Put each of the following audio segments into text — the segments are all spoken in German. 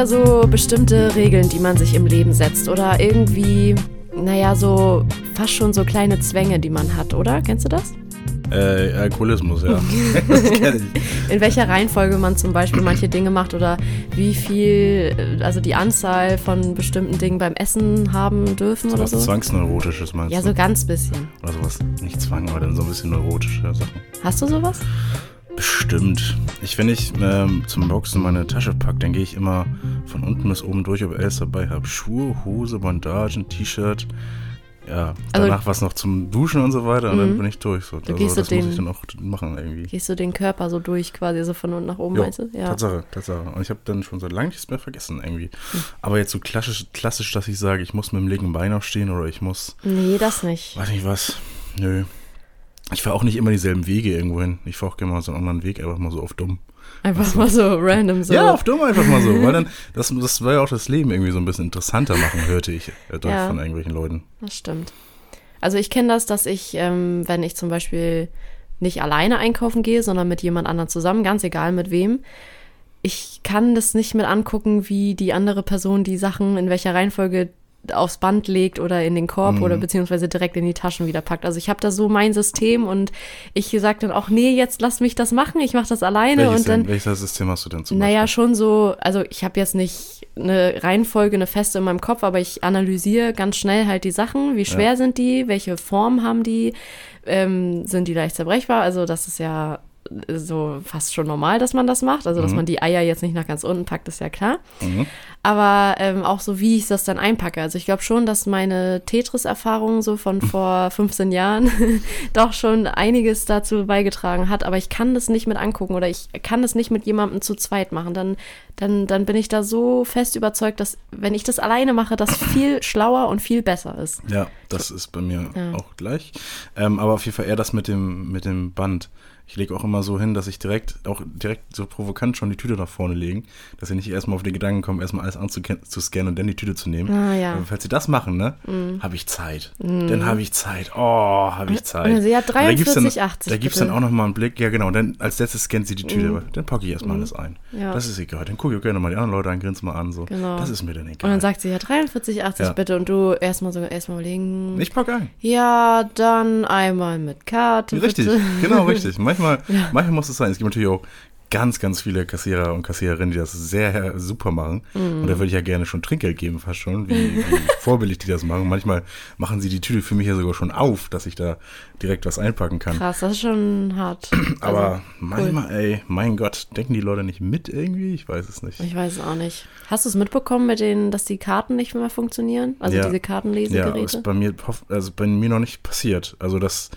ja so bestimmte Regeln, die man sich im Leben setzt oder irgendwie, naja, so fast schon so kleine Zwänge, die man hat, oder? Kennst du das? Äh, Alkoholismus, ja. das kenn ich. In welcher Reihenfolge man zum Beispiel manche Dinge macht oder wie viel, also die Anzahl von bestimmten Dingen beim Essen haben dürfen So oder was so? Zwangsneurotisches meinst Ja, du? so ganz bisschen. Oder sowas. Nicht Zwang, aber dann so ein bisschen neurotische Sachen. Hast du sowas? Bestimmt. Ich, wenn ich ähm, zum Boxen meine Tasche packe, dann gehe ich immer von unten bis oben durch, ob ich alles dabei habe. Schuhe, Hose, Bandagen, T-Shirt. Ja, Also- danach was noch zum Duschen und so weiter und dann Mhm. bin ich durch. So. Du Also, gehst so das muss den- ich dann auch machen irgendwie. Gehst du den Körper so durch, quasi so von unten nach oben, Jo, meinst du? Ja. Tatsache, Tatsache. Und ich habe dann schon seit langem nichts mehr vergessen irgendwie. Hm. Aber jetzt so klassisch, klassisch, dass ich sage, ich muss mit dem linken Bein aufstehen oder ich muss, Nee, das nicht. weiß nicht was. Nö. Ich fahre auch nicht immer dieselben Wege irgendwo hin. Ich fahre auch gerne mal so einen anderen Weg, einfach mal so auf dumm. Einfach mal so random so. Ja, auf dumm einfach mal so. Weil dann, das, das war ja auch das Leben irgendwie so ein bisschen interessanter machen, hörte ich äh, Ja. von irgendwelchen Leuten. Das stimmt. Also ich kenne das, dass ich, ähm, wenn ich zum Beispiel nicht alleine einkaufen gehe, sondern mit jemand anderem zusammen, ganz egal mit wem, ich kann das nicht mit angucken, wie die andere Person die Sachen in welcher Reihenfolge aufs Band legt oder in den Korb Mhm. oder beziehungsweise direkt in die Taschen wieder packt. Also ich habe da so mein System und ich sage dann auch, nee, jetzt lass mich das machen, ich mache das alleine Welches, und dann denn, welches System hast du denn zum naja, Beispiel? schon so, also ich habe jetzt nicht eine Reihenfolge, eine feste in meinem Kopf, aber ich analysiere ganz schnell halt die Sachen. Wie schwer Ja. sind die? Welche Form haben die? Ähm, sind die leicht zerbrechbar? Also das ist ja so fast schon normal, dass man das macht. Also dass Mhm. man die Eier jetzt nicht nach ganz unten packt, ist ja klar. Mhm. Aber ähm, auch so, wie ich das dann einpacke. Also ich glaube schon, dass meine Tetris-Erfahrung so von vor 15 Jahren doch schon einiges dazu beigetragen hat. Aber ich kann das nicht mit angucken oder ich kann das nicht mit jemandem zu zweit machen. Dann, dann, dann bin ich da so fest überzeugt, dass wenn ich das alleine mache, das viel schlauer und viel besser ist. Ja, das ist bei mir Ja. auch gleich. Ähm, aber auf jeden Fall eher das mit dem, mit dem Band. Ich lege auch immer so hin, dass ich direkt, auch direkt so provokant schon die Tüte nach vorne legen, dass ich nicht erstmal auf den Gedanken komme, erstmal alles anzuscannen und dann die Tüte zu nehmen. Ah, ja. Aber falls sie das machen, ne, habe ich Zeit. Dann habe ich Zeit. Oh, habe ich Zeit. Und dann sie hat Und da gibt's dann, 43,80 Da gibt es bitte. dann auch nochmal einen Blick. Ja, genau. Und dann als letztes scannt sie die Tüte. aber Dann packe ich erstmal alles ein. Ja. Das ist egal. Dann gucke ich gerne mal die anderen Leute an, grinse mal an. So. Genau. Das ist mir dann Und egal. dann sagt sie ja 43,80 Ja. bitte und du erstmal so erstmal überlegen. ich packe ein. Ja, dann einmal mit Karte. Richtig, bitte. genau, richtig. Manchmal, manchmal muss es sein. Es gibt natürlich auch ganz, ganz viele Kassierer und Kassiererinnen, die das sehr super machen. Und da würde ich ja gerne schon Trinkgeld geben, fast schon, wie, wie vorbildlich die das machen. Manchmal machen sie die Tüte für mich ja sogar schon auf, dass ich da direkt was einpacken kann. Krass, das ist schon hart. Aber Also, manchmal, ey, mein Gott, denken die Leute nicht mit irgendwie? Ich weiß es nicht. Ich weiß es auch nicht. Hast du es mitbekommen mit denen, dass die Karten nicht mehr funktionieren? Also Ja. diese Ja, Kartenlesegeräte? ist bei mir, also bei mir noch nicht passiert. Also das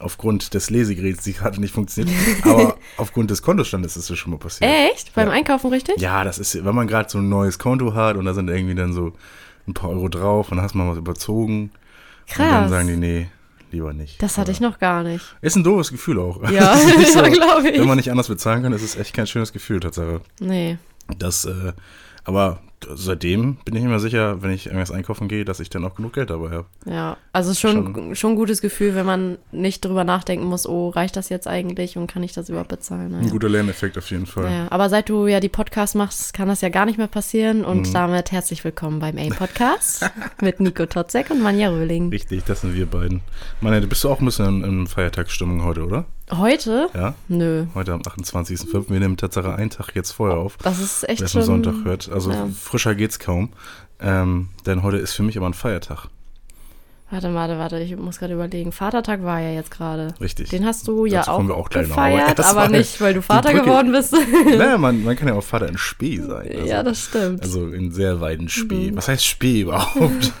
aufgrund des Lesegeräts die Karte nicht funktioniert. Aber aufgrund des Kontostandes ist es schon mal passiert. Echt? Beim Ja. Einkaufen richtig? Ja, das ist, wenn man gerade so ein neues Konto hat und da sind irgendwie dann so ein paar Euro drauf und dann hast mal was überzogen. Und dann Krass. sagen die, nee, lieber nicht. Das hatte ich noch gar nicht. Ist ein doofes Gefühl auch. Ja, Es ist nicht ja, glaub ich. Wenn man nicht anders bezahlen kann, ist es echt kein schönes Gefühl, Tatsache. Nee. Das, äh, aber seitdem bin ich mir sicher, wenn ich irgendwas einkaufen gehe, dass ich dann auch genug Geld dabei habe. Ja, also schon, schon. ein gutes Gefühl, wenn man nicht drüber nachdenken muss, oh, reicht das jetzt eigentlich und kann ich das überhaupt bezahlen? Ein Naja. guter Lerneffekt auf jeden Fall. Ja, aber seit du ja die Podcasts machst, kann das ja gar nicht mehr passieren. Und Mhm. damit herzlich willkommen beim A-Podcast mit Nico Totzek und Manja Röhling. Richtig, das sind wir beiden. Meine, du bist auch ein bisschen in, in Feiertagsstimmung heute, oder? Heute? Ja? Nö. Heute am 28.05. Wir nehmen Tatsache einen Tag jetzt vorher auf. Das ist echt Wer schon. Sonntag hört. Also ja. frischer geht's kaum. Ähm, denn heute ist für mich aber ein Feiertag. Warte, warte, warte, ich muss gerade überlegen. Vatertag war ja jetzt gerade. Richtig. Den hast du ja Dazu auch, wir auch noch, aber gefeiert, aber mal nicht, weil du Vater geworden bist. naja, man, man kann ja auch Vater in Spee sein. Also, ja, das stimmt. Also in sehr weiten Mhm. Spee. Was heißt Spee überhaupt?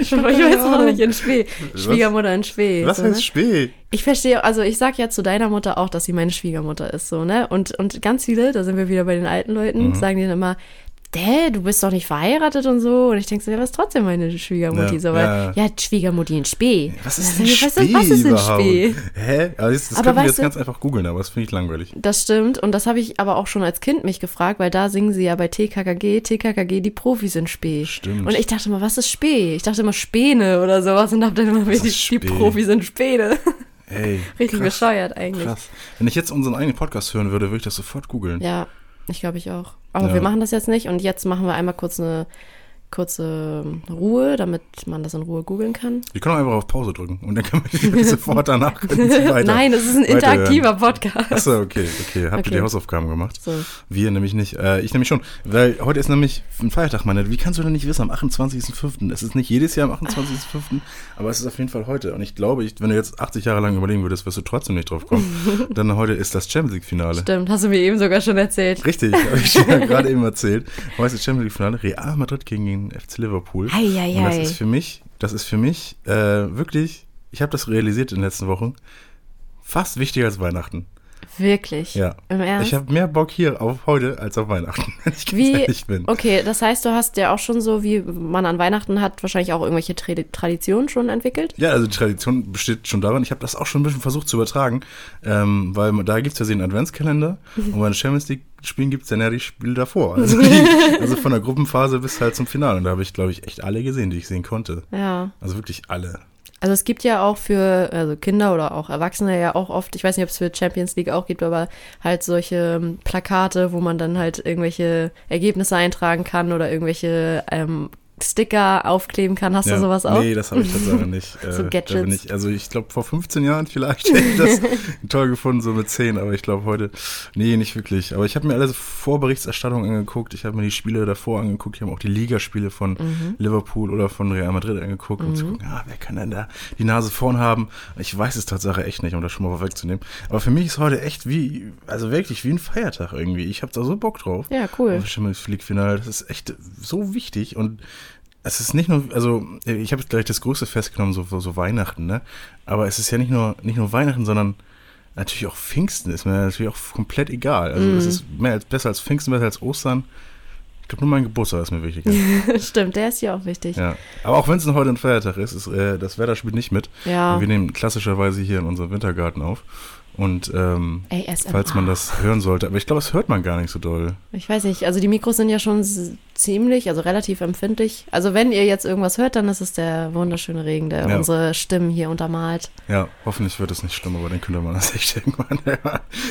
ich weiß noch nicht in Spee. Schwiegermutter in Spee. Was so, ne? heißt Spee? Ich verstehe, also ich sag ja zu deiner Mutter auch, dass sie meine Schwiegermutter ist, so, ne? Und, und ganz viele, da sind wir wieder bei den alten Leuten, Mhm. sagen dann immer, Dä, du bist doch nicht verheiratet und so. Und ich denke so, ja, was ist trotzdem meine Schwiegermutti? Ja, so, weil, ja. ja, Schwiegermutti in Spee. Was ist dann denn Spee was, was ist denn überhaupt? Spee? Hä? Also das, das Aber können wir jetzt du- ganz einfach googeln, aber das finde ich langweilig. Das stimmt. Und das habe ich aber auch schon als Kind mich gefragt, weil da singen sie ja bei TKKG, TKKG, die Profis in Spee. Stimmt. Und ich dachte mal, was ist Spee? Ich dachte immer Späne oder sowas und dachte immer, Was die, ist die? Profis in Späne. Ey, Richtig krass, bescheuert eigentlich. krass. Wenn ich jetzt unseren eigenen Podcast hören würde, würde ich das sofort googeln. Ja, ich glaube ich auch. Aber Ja. wir machen das jetzt nicht und jetzt machen wir einmal kurz eine kurze Ruhe, damit man das in Ruhe googeln kann. Wir können auch einfach auf Pause drücken und dann können wir sofort danach weiter. Nein, es ist ein interaktiver Podcast. Achso, okay, okay. Habt Okay. ihr die Hausaufgaben gemacht? So. Wir nämlich nicht. Äh, ich nämlich schon. Weil heute ist nämlich ein Feiertag, meine. Wie kannst du denn nicht wissen, am 28.05.? Es ist nicht jedes Jahr am 28.05., aber es ist auf jeden Fall heute. Und ich glaube, ich, wenn du jetzt 80 Jahre lang überlegen würdest, wirst du trotzdem nicht drauf kommen. Denn heute ist das Champions League-Finale. Stimmt, hast du mir eben sogar schon erzählt. Richtig, habe ich dir gerade eben erzählt. Heute ist das Champions League-Finale. Real Madrid gegen den FC Liverpool. Ei, ei, Und das ist für mich, das ist für mich äh, wirklich, ich habe das realisiert in den letzten Wochen, fast wichtiger als Weihnachten. Wirklich. Ja. Im Ernst? Ich habe mehr Bock hier auf heute als auf Weihnachten, wenn ich ganz Wie, ehrlich bin. okay, das heißt, du hast ja auch schon so, wie man an Weihnachten hat, wahrscheinlich auch irgendwelche Tra Traditionen schon entwickelt. Ja, also die Tradition besteht schon darin, ich habe das auch schon ein bisschen versucht zu übertragen, ähm, weil da gibt es ja einen Adventskalender und bei den Champions League Spielen gibt es dann ja die Spiele davor. Also, die, also von der Gruppenphase bis halt zum Finale. Und da habe ich, glaube ich, echt alle gesehen, die ich sehen konnte. Ja. Also wirklich alle. Also es gibt ja auch für also Kinder oder auch Erwachsene ja auch oft, ich weiß nicht, ob es für Champions League auch gibt, aber halt solche ähm, Plakate, wo man dann halt irgendwelche Ergebnisse eintragen kann oder irgendwelche ähm, Sticker aufkleben kann. Hast du sowas auch? Nee, das habe ich tatsächlich nicht. So Äh, Gadgets. Da bin ich, also ich glaube vor 15 Jahren vielleicht hätte ich das toll gefunden, so mit 10, aber ich glaube heute, nee, nicht wirklich. Aber ich habe mir alle Vorberichterstattungen angeguckt, ich habe mir die Spiele davor angeguckt, ich habe auch die Ligaspiele von Mhm. Liverpool oder von Real Madrid angeguckt, um zu gucken, ah, wer kann denn da die Nase vorn haben? Ich weiß es tatsächlich echt nicht, um das schon mal wegzunehmen. Aber für mich ist heute echt wie, also wirklich wie ein Feiertag irgendwie. Ich habe da so Bock drauf. Ja, cool. Champions das ist echt so wichtig und es ist nicht nur, also ich habe jetzt gleich das größte festgenommen, so, so Weihnachten, ne? Aber es ist ja nicht nur, nicht nur Weihnachten, sondern natürlich auch Pfingsten ist mir natürlich auch komplett egal. Also Mhm. es ist mehr als besser als Pfingsten, besser als Ostern. Ich glaube, nur mein Geburtstag ist mir wichtiger. Stimmt, der ist ja auch wichtig. ja. Aber auch wenn es heute ein Feiertag ist, ist äh, das Wetter spielt nicht mit. Ja. Wir nehmen klassischerweise hier in unserem Wintergarten auf. Und ähm, ASMR. falls man das hören sollte, aber ich glaube, das hört man gar nicht so doll. Ich weiß nicht, also die Mikros sind ja schon ziemlich, also relativ empfindlich. Also wenn ihr jetzt irgendwas hört, dann ist es der wunderschöne Regen, der Ja. unsere Stimmen hier untermalt. Ja, hoffentlich wird es nicht schlimm, aber dann könnte man das echt irgendwann.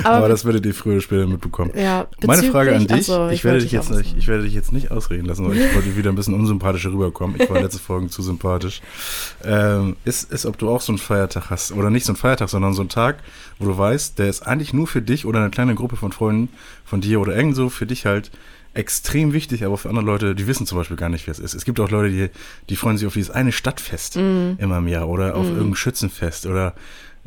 Aber, Aber- das werdet ihr früher oder später mitbekommen. Ja, Meine Frage an dich, Achso, ich, werde wollte dich jetzt nicht, ich werde dich jetzt nicht ausreden lassen, weil ich wollte wieder ein bisschen unsympathischer rüberkommen. Ich war letzte Folge zu sympathisch. Ähm, ist, ist, ob du auch so einen Feiertag hast, oder nicht so einen Feiertag, sondern so einen Tag, wo du weißt, der ist eigentlich nur für dich oder eine kleine Gruppe von Freunden von dir oder irgend so für dich halt extrem wichtig, aber für andere Leute, die wissen zum Beispiel gar nicht, wer es ist. Es gibt auch Leute, die, die freuen sich auf dieses eine Stadtfest Mhm. immer im Jahr oder auf irgendein Schützenfest oder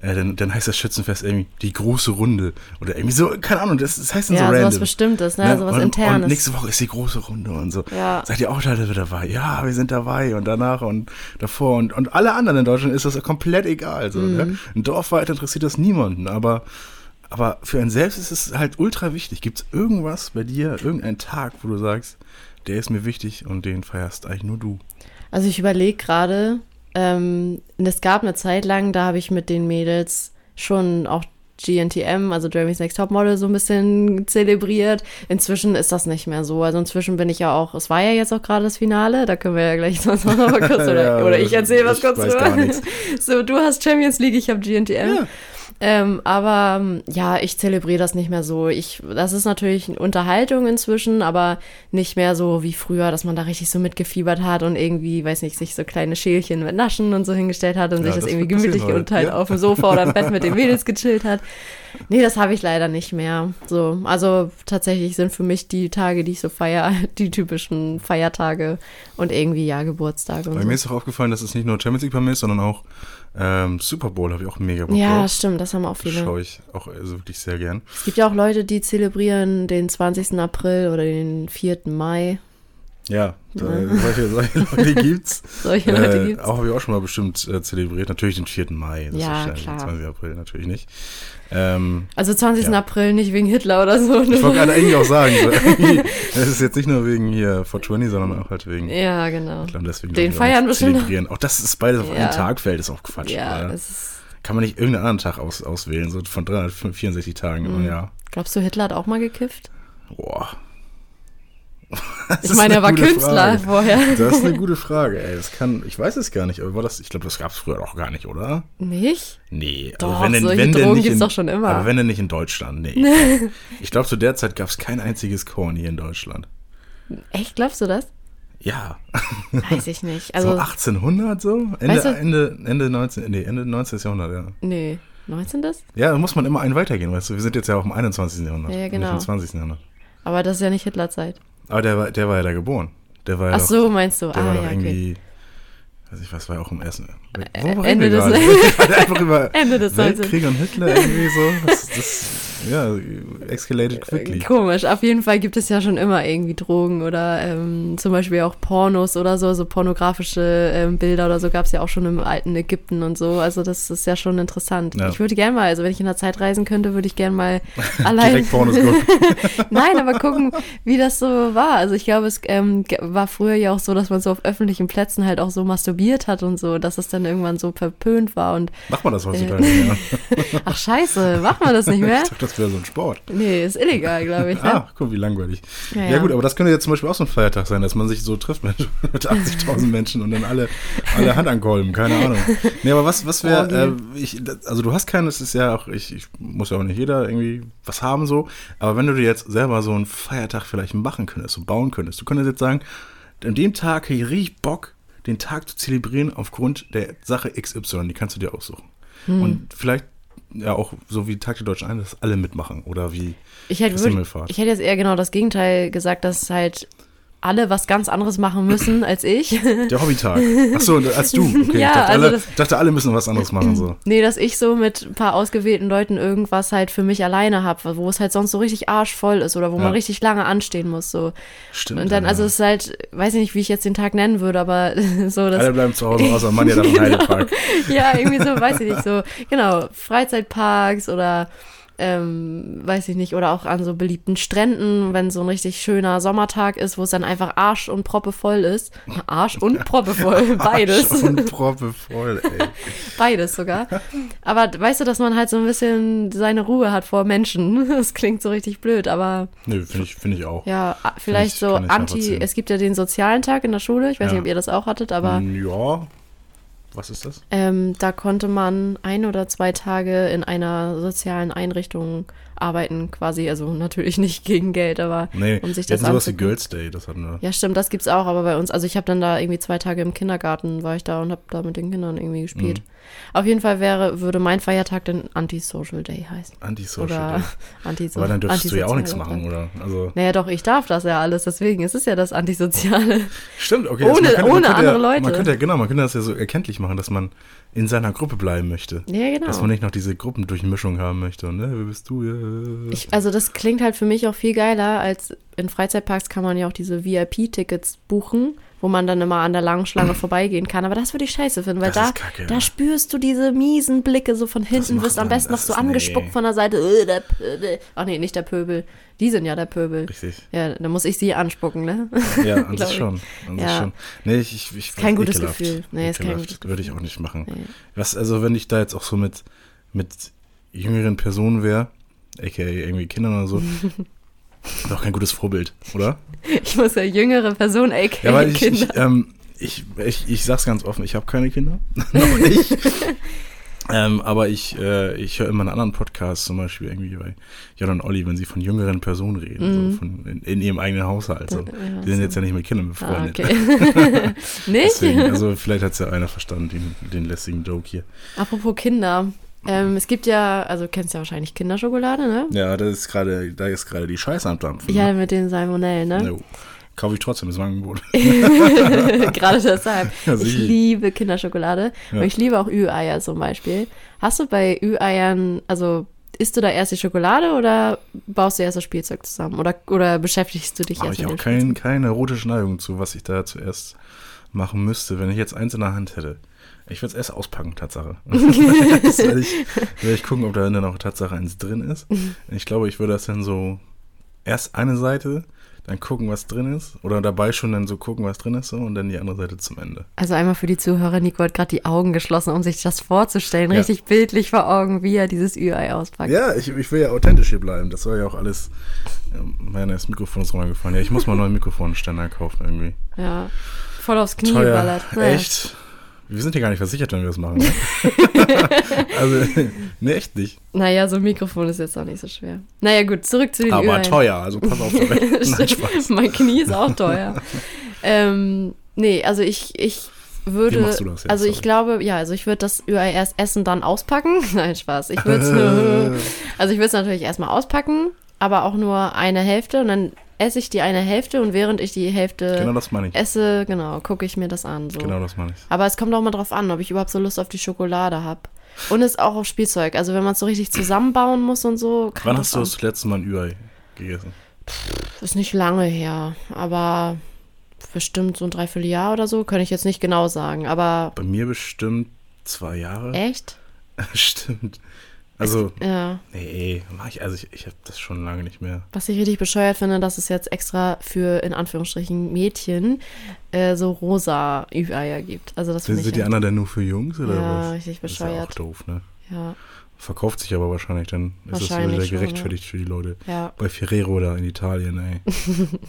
äh, dann, dann heißt das Schützenfest irgendwie die große Runde oder irgendwie so, keine Ahnung, das, das heißt dann Ja, so sowas random. Bestimmtes, ne? Ne? Sowas und, Internes. Und nächste Woche ist die große Runde und so. Ja. Seid ihr auch Leute dabei? Ja, wir sind dabei und danach und davor und, und alle anderen in Deutschland ist das komplett egal. So, Mhm. ne? Ein Dorf weiter interessiert das niemanden, aber, aber für einen selbst ist es halt ultra wichtig. Gibt es irgendwas bei dir, irgendeinen Tag, wo du sagst, der ist mir wichtig und den feierst eigentlich nur du? Also ich überlege gerade, ähm, es gab eine Zeit lang, da habe ich mit den Mädels schon auch GNTM, also Jeremy's Next Topmodel, so ein bisschen zelebriert. Inzwischen ist das nicht mehr so. Also inzwischen bin ich ja auch, es war ja jetzt auch gerade das Finale, da können wir ja gleich sonst noch mal kurz, oder, Ja, oder ich erzähle was kurz drüber. So, du hast Champions League, ich habe GNTM. Ja. Ähm, aber ja, ich zelebriere das nicht mehr so. Ich, das ist natürlich eine Unterhaltung inzwischen, aber nicht mehr so wie früher, dass man da richtig so mitgefiebert hat und irgendwie, weiß nicht, sich so kleine Schälchen mit Naschen und so hingestellt hat und Ja, sich das, das irgendwie gemütlich und halt Ja. auf dem Sofa oder im Bett mit den Mädels gechillt hat. Nee, das habe ich leider nicht mehr. So, also tatsächlich sind für mich die Tage, die ich so feier, die typischen Feiertage und irgendwie ja Geburtstage Bei so. mir ist auch aufgefallen, dass es nicht nur Champions League bei mir ist, sondern auch ähm, Super Bowl habe ich auch mega Bock Ja, drauf. stimmt, das haben auch viele. Schaue ich auch also wirklich sehr gern. Es gibt ja auch Leute, die zelebrieren den 20. April oder den 4. Mai. Ja, da, solche, solche Leute gibt's. Solche Leute äh, gibt's. Auch habe ich auch schon mal bestimmt äh, zelebriert. Natürlich den 4. Mai. Das Ja, ist klar. Den 20. April natürlich nicht. Ähm, Also 20. Ja. April nicht wegen Hitler oder so. ich wollte gerade eigentlich auch sagen, es ist jetzt nicht nur wegen hier 420, sondern auch halt wegen. ja, genau. Ich glaube, deswegen Den glaub feiern bestimmt zelebrieren. Auch das ist beides auf Ja. einen Tag fällt, ist auch Quatsch. Ja, es ist, Kann man nicht irgendeinen anderen Tag aus, auswählen, so von 364 Tagen Mhm. im Jahr. glaubst du, Hitler hat auch mal gekifft? Boah. Das Ich meine, er war Künstler Frage. vorher. Das ist eine gute Frage, ey. Das kann, ich weiß es gar nicht, aber war das, ich glaube, das gab es früher auch gar nicht, oder? Nicht? Nee, Doch, denn, solche denn Drogen gibt's in, doch schon immer. Aber wenn denn nicht in Deutschland, nee. ich glaube, zu der Zeit gab es kein einziges Korn hier in Deutschland. Echt, glaubst du das? Ja. Weiß ich nicht. Also, so 1800 so? Ende, Weißt du- Ende, Ende 19, nee, Ende 19. Jahrhundert, ja. nee. 19. das? Ja, da muss man immer einen weitergehen, weißt du. Wir sind jetzt ja auch im 21. Jahrhundert. Ja, genau. Im 20. Jahrhundert. Aber das ist ja nicht Hitlerzeit. Aber der war, der war ja da geboren. Der war ja Ach doch, so, meinst du? der ah, war doch ja, okay. irgendwie, weiß ich was, war ja auch im ersten. Äh, Worüber Ende des- Ende des 19. Weltkrieg und Hitler irgendwie so. Das, das ja, escalated quickly. Komisch. Auf jeden Fall gibt es ja schon immer irgendwie Drogen oder ähm, zum Beispiel auch Pornos oder so, so pornografische ähm, Bilder oder so gab es ja auch schon im alten Ägypten und so. Also das ist ja schon interessant. Ja. Ich würde gerne mal, also wenn ich in der Zeit reisen könnte, würde ich gerne mal allein. Direkt Pornos gucken. Nein, aber gucken, wie das so war. Also ich glaube, es ähm, war früher ja auch so, dass man so auf öffentlichen Plätzen halt auch so masturbiert hat und so, dass es dann irgendwann so verpönt war und Macht man das heutzutage? ja. ach scheiße, macht man das nicht mehr? Ich dachte, das wäre so ein Sport. Nee, ist illegal, glaube ich. Ne? Ah, guck, wie langweilig. Ja, Ja, ja. gut, aber das könnte jetzt zum Beispiel auch so ein Feiertag sein, dass man sich so trifft mit, mit 80.000 Menschen und dann alle, alle Hand ankolben, keine Ahnung. Nee, aber was, was wäre, äh, ich, das- also du hast keinen, es ist ja auch, ich, ich muss ja auch nicht jeder irgendwie was haben so, aber wenn du dir jetzt selber so einen Feiertag vielleicht machen könntest, so bauen könntest, du könntest jetzt sagen, an dem Tag krieg ich richtig Bock, den Tag zu zelebrieren aufgrund der Sache XY, die kannst du dir aussuchen. Hm. Und vielleicht ja auch so wie Tag der Deutschen Einheit, dass alle mitmachen oder wie Ich hätte, Himmelfahrt. ich hätte jetzt eher genau das Gegenteil gesagt, dass halt alle was ganz anderes machen müssen als ich. Der Hobbytag. Ach so, als du. Okay, Ja, ich dachte, also alle, das- dachte, alle müssen was anderes machen. So. nee, dass ich so mit ein paar ausgewählten Leuten irgendwas halt für mich alleine habe, wo es halt sonst so richtig arschvoll ist oder wo Ja. man richtig lange anstehen muss. So. Stimmt. Und dann, ja. also es ist halt, weiß ich nicht, wie ich jetzt den Tag nennen würde, aber so das. alle bleiben zu Hause, außer Mann, ja dann im Heidepark. ja, irgendwie so, weiß ich nicht, so, genau, Freizeitparks oder ähm, weiß ich nicht, oder auch an so beliebten Stränden, wenn so ein richtig schöner Sommertag ist, wo es dann einfach Arsch und Proppe voll ist. Arsch und Proppe voll, beides. Arsch und Proppe voll, ey. Beides sogar. Aber weißt du, dass man halt so ein bisschen seine Ruhe hat vor Menschen? Das klingt so richtig blöd, aber Nö, finde ich, finde ich auch. ja, vielleicht ich- so anti, es gibt ja den sozialen Tag in der Schule, ich weiß Ja. nicht, ob ihr das auch hattet, aber Ja. Was ist das? Ähm, da konnte man ein oder zwei Tage in einer sozialen Einrichtung arbeiten, quasi. Also natürlich nicht gegen Geld, aber Nee, um sich das sowas wie. Girls Day, das hatten wir. Ja, stimmt, das gibt's auch, aber bei uns, also ich habe dann da irgendwie zwei Tage im Kindergarten, war ich da und habe da mit den Kindern irgendwie gespielt. Mhm. Auf jeden Fall wäre, würde mein Feiertag dann Anti-Social Day heißen. Antisocial Oder Day. Anti-So Aber dann dürftest du ja auch nichts machen, oder? Also, Naja, doch, ich darf das ja alles, deswegen ist es ja das Antisoziale. stimmt, okay. Ohne- man könnte, ohne könnte andere ja, Leute. Man könnte ja, genau, man könnte das ja so erkenntlich machen, dass man in seiner Gruppe bleiben möchte. Ja, genau. Dass man nicht noch diese Gruppendurchmischung haben möchte. Und, ne, wer bist du? Ja. Ich, also das klingt halt für mich auch viel geiler, als in Freizeitparks kann man ja auch diese VIP-Tickets buchen, wo man dann immer an der langen Schlange vorbeigehen kann. Aber das würde ich scheiße finden, weil Das da, kacke, da spürst du diese miesen Blicke so von hinten, wirst am besten noch so angespuckt nee. von der Seite. Äh, der Pöbel. Ach nee, nicht der Pöbel. Die sind ja der Pöbel. Richtig. Ja, dann muss ich sie anspucken, ne? Ja, an sich ich. schon. An sich Ja. schon. Nee, ich, ich, ich kein gutes ekelhaft. Gefühl. Nee, ist kein gutes Würde ich auch nicht machen. Nee. Was, also wenn ich da jetzt auch so mit, mit jüngeren Personen wäre, aka irgendwie Kindern oder so, auch kein gutes Vorbild, oder? Ich muss ja jüngere Person, aka Ja, weil ich, Kinder. ich, ähm, ich, ich, ich sag's ganz offen, ich habe keine Kinder. Noch nicht. Ähm, aber ich, äh, ich höre immer einen anderen Podcast, zum Beispiel irgendwie bei Jan und Olli, wenn sie von jüngeren Personen reden, so von, in, in ihrem eigenen Haushalt. So. Mhm. Ja, die sind so. jetzt ja nicht mit Kindern ah, befreundet. okay. nicht? Deswegen, also vielleicht hat's ja einer verstanden, den, den lästigen Joke hier. Apropos Kinder. Ähm, es gibt ja, also du kennst ja wahrscheinlich Kinderschokolade, ne? Ja, das ist gerade, da ist gerade die Scheiße am Dampfen. Ja, mit den Salmonellen, ne? No. Kaufe ich trotzdem, ein Angebot. Gerade deshalb. Ja, ich liebe Kinderschokolade. Ja. Und ich liebe auch Ü-Eier zum Beispiel. Hast du bei Ü-Eiern, also isst du da erst die Schokolade oder baust du erst das Spielzeug zusammen? Oder, oder beschäftigst du dich Habe erst ich mit auch kein, keine erotische Neigung zu, was ich da zuerst machen müsste, wenn ich jetzt eins in der Hand hätte. Ich würde es erst auspacken, Tatsache. Jetzt werde ich, werde ich gucken, ob da dann noch Tatsache eins drin ist. Ich glaube, ich würde das dann so erst eine Seite, dann gucken, was drin ist. Oder dabei schon dann so gucken, was drin ist so und dann die andere Seite zum Ende. Also einmal für die Zuhörer, Nico hat gerade die Augen geschlossen, um sich das vorzustellen, Ja. richtig bildlich vor Augen, wie er dieses Ü-Ei auspackt. Ja, ich, ich will ja authentisch hier bleiben. Das soll ja auch alles. Ähm, Meine, das Mikrofon ist runtergefallen. Ja, ich muss mal einen neuen Mikrofonständer kaufen irgendwie. Ja. Voll aufs Knie Teuer. geballert. Naja. Echt? Wir sind hier gar nicht versichert, wenn wir das machen. Ne? also, nee, echt nicht. Naja, so ein Mikrofon ist jetzt auch nicht so schwer. Naja, gut, zurück zu den Aber Ü-Eien. teuer, also pass auf. Nein, mein Knie ist auch teuer. ähm, nee, also ich, ich würde. Wie machst du das jetzt? Also ich glaube, ja, also ich würde das Ü-Ei erst essen, dann auspacken. Nein, Spaß. Ich würde es Also ich würde es natürlich erstmal auspacken, aber auch nur eine Hälfte und dann esse ich die eine Hälfte und während ich die Hälfte Genau das meine ich. esse, genau, gucke ich mir das an. So. Genau das meine ich. Aber es kommt auch mal drauf an, ob ich überhaupt so Lust auf die Schokolade habe. Und es ist auch auf Spielzeug. Also wenn man es so richtig zusammenbauen muss und so. kann Wann hast du das letzte Mal ein Ü-Ei gegessen? Ist nicht lange her, aber bestimmt so ein Dreivierteljahr oder so, kann ich jetzt nicht genau sagen. Aber Bei mir bestimmt zwei Jahre. echt? Stimmt. Also, Ja. nee, mach ich, also ich, ich habe das schon lange nicht mehr. Was ich richtig bescheuert finde, dass es jetzt extra für, in Anführungsstrichen, Mädchen äh, so rosa Ü-Eier gibt. Also das Sind, die ja, anderen denn nur für Jungs oder ja, was? richtig Das ist ja auch bescheuert. doof, ne? Ja, Verkauft sich aber wahrscheinlich, dann ist es Wahrscheinlich wieder schon, gerechtfertigt für die Leute. ja. Bei Ferrero da in Italien, ey.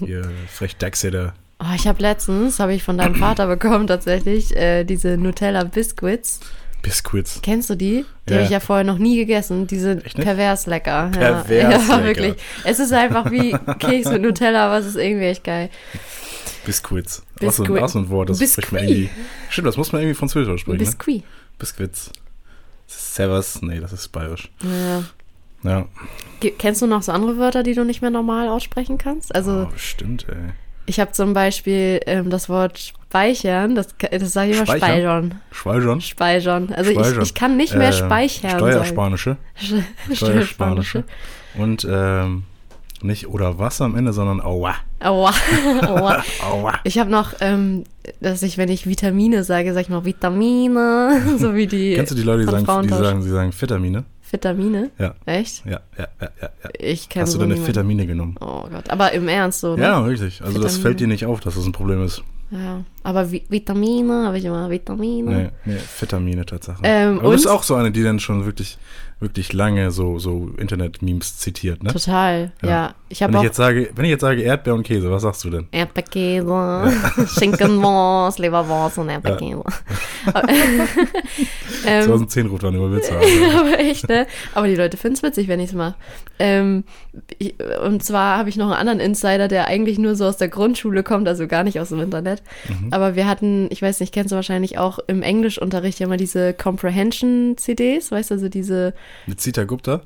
Ihr Frechdachse da. Oh, ich habe letztens, habe ich von deinem Vater bekommen tatsächlich, äh, diese Nutella Biscuits. Biscuits. Kennst du die? Die Ja. habe ich ja vorher noch nie gegessen. Die sind pervers lecker. Pervers ja, lecker. Ja, wirklich. Es ist einfach wie Keks mit Nutella, aber es ist irgendwie echt geil. Biscuits. Biscuit. auch so ein Wort, das Biscuit. spricht man irgendwie. Stimmt, das muss man irgendwie französisch aussprechen, ne? Biscuit. Biscuits. Servus. Nee, das ist bayerisch. Ja. Ja. Kennst du noch so andere Wörter, die du nicht mehr normal aussprechen kannst? Also oh, stimmt, ey. Ich habe zum Beispiel ähm, das Wort speichern, das, das sage ich immer Speichern? speichern. Speichern. Also ich, Speichern. ich kann nicht mehr Äh, speichern Steuerspanische. sagen. Steuerspanische. Und ähm, nicht oder was am Ende, sondern aua. Aua. Aua. Aua. Ich habe noch, ähm, dass ich, wenn ich Vitamine sage, sage ich noch Vitamine, so wie die Kennst du die Leute, die sagen, die sagen, sie sagen Vitamine? Vitamine? Ja. Echt? Ja, ja, ja, ja. Ich kenne Hast du so deine niemanden. Vitamine genommen? Oh Gott, aber im Ernst so, ne? Ja, richtig. Also das Vitamine. fällt dir nicht auf, dass das ein Problem ist. Ja, aber Vi Vitamine habe ich immer Vitamine. Nee, nee, Vitamine Tatsache. Ähm, Aber du bist auch so eine, die dann schon wirklich, wirklich lange so, so Internet-Memes zitiert, ne? Total, ja. Ja. Ich Wenn ich, jetzt sage, wenn ich jetzt sage Erdbeer und Käse, was sagst du denn? Erdbeerkäse, Schinkenwurst, Leberwurst und Erdbeerkäse. ähm, 2010 ruft an, über Witze haben. aber echt, ne? Aber die Leute finden es witzig, wenn ich es mache. Ähm, und zwar habe ich noch einen anderen Insider, der eigentlich nur so aus der Grundschule kommt, also gar nicht aus dem Internet. Mhm. Aber wir hatten, ich weiß nicht, kennst du wahrscheinlich auch im Englischunterricht ja mal diese Comprehension-CDs, weißt du, also diese, Mit Zita Gupta?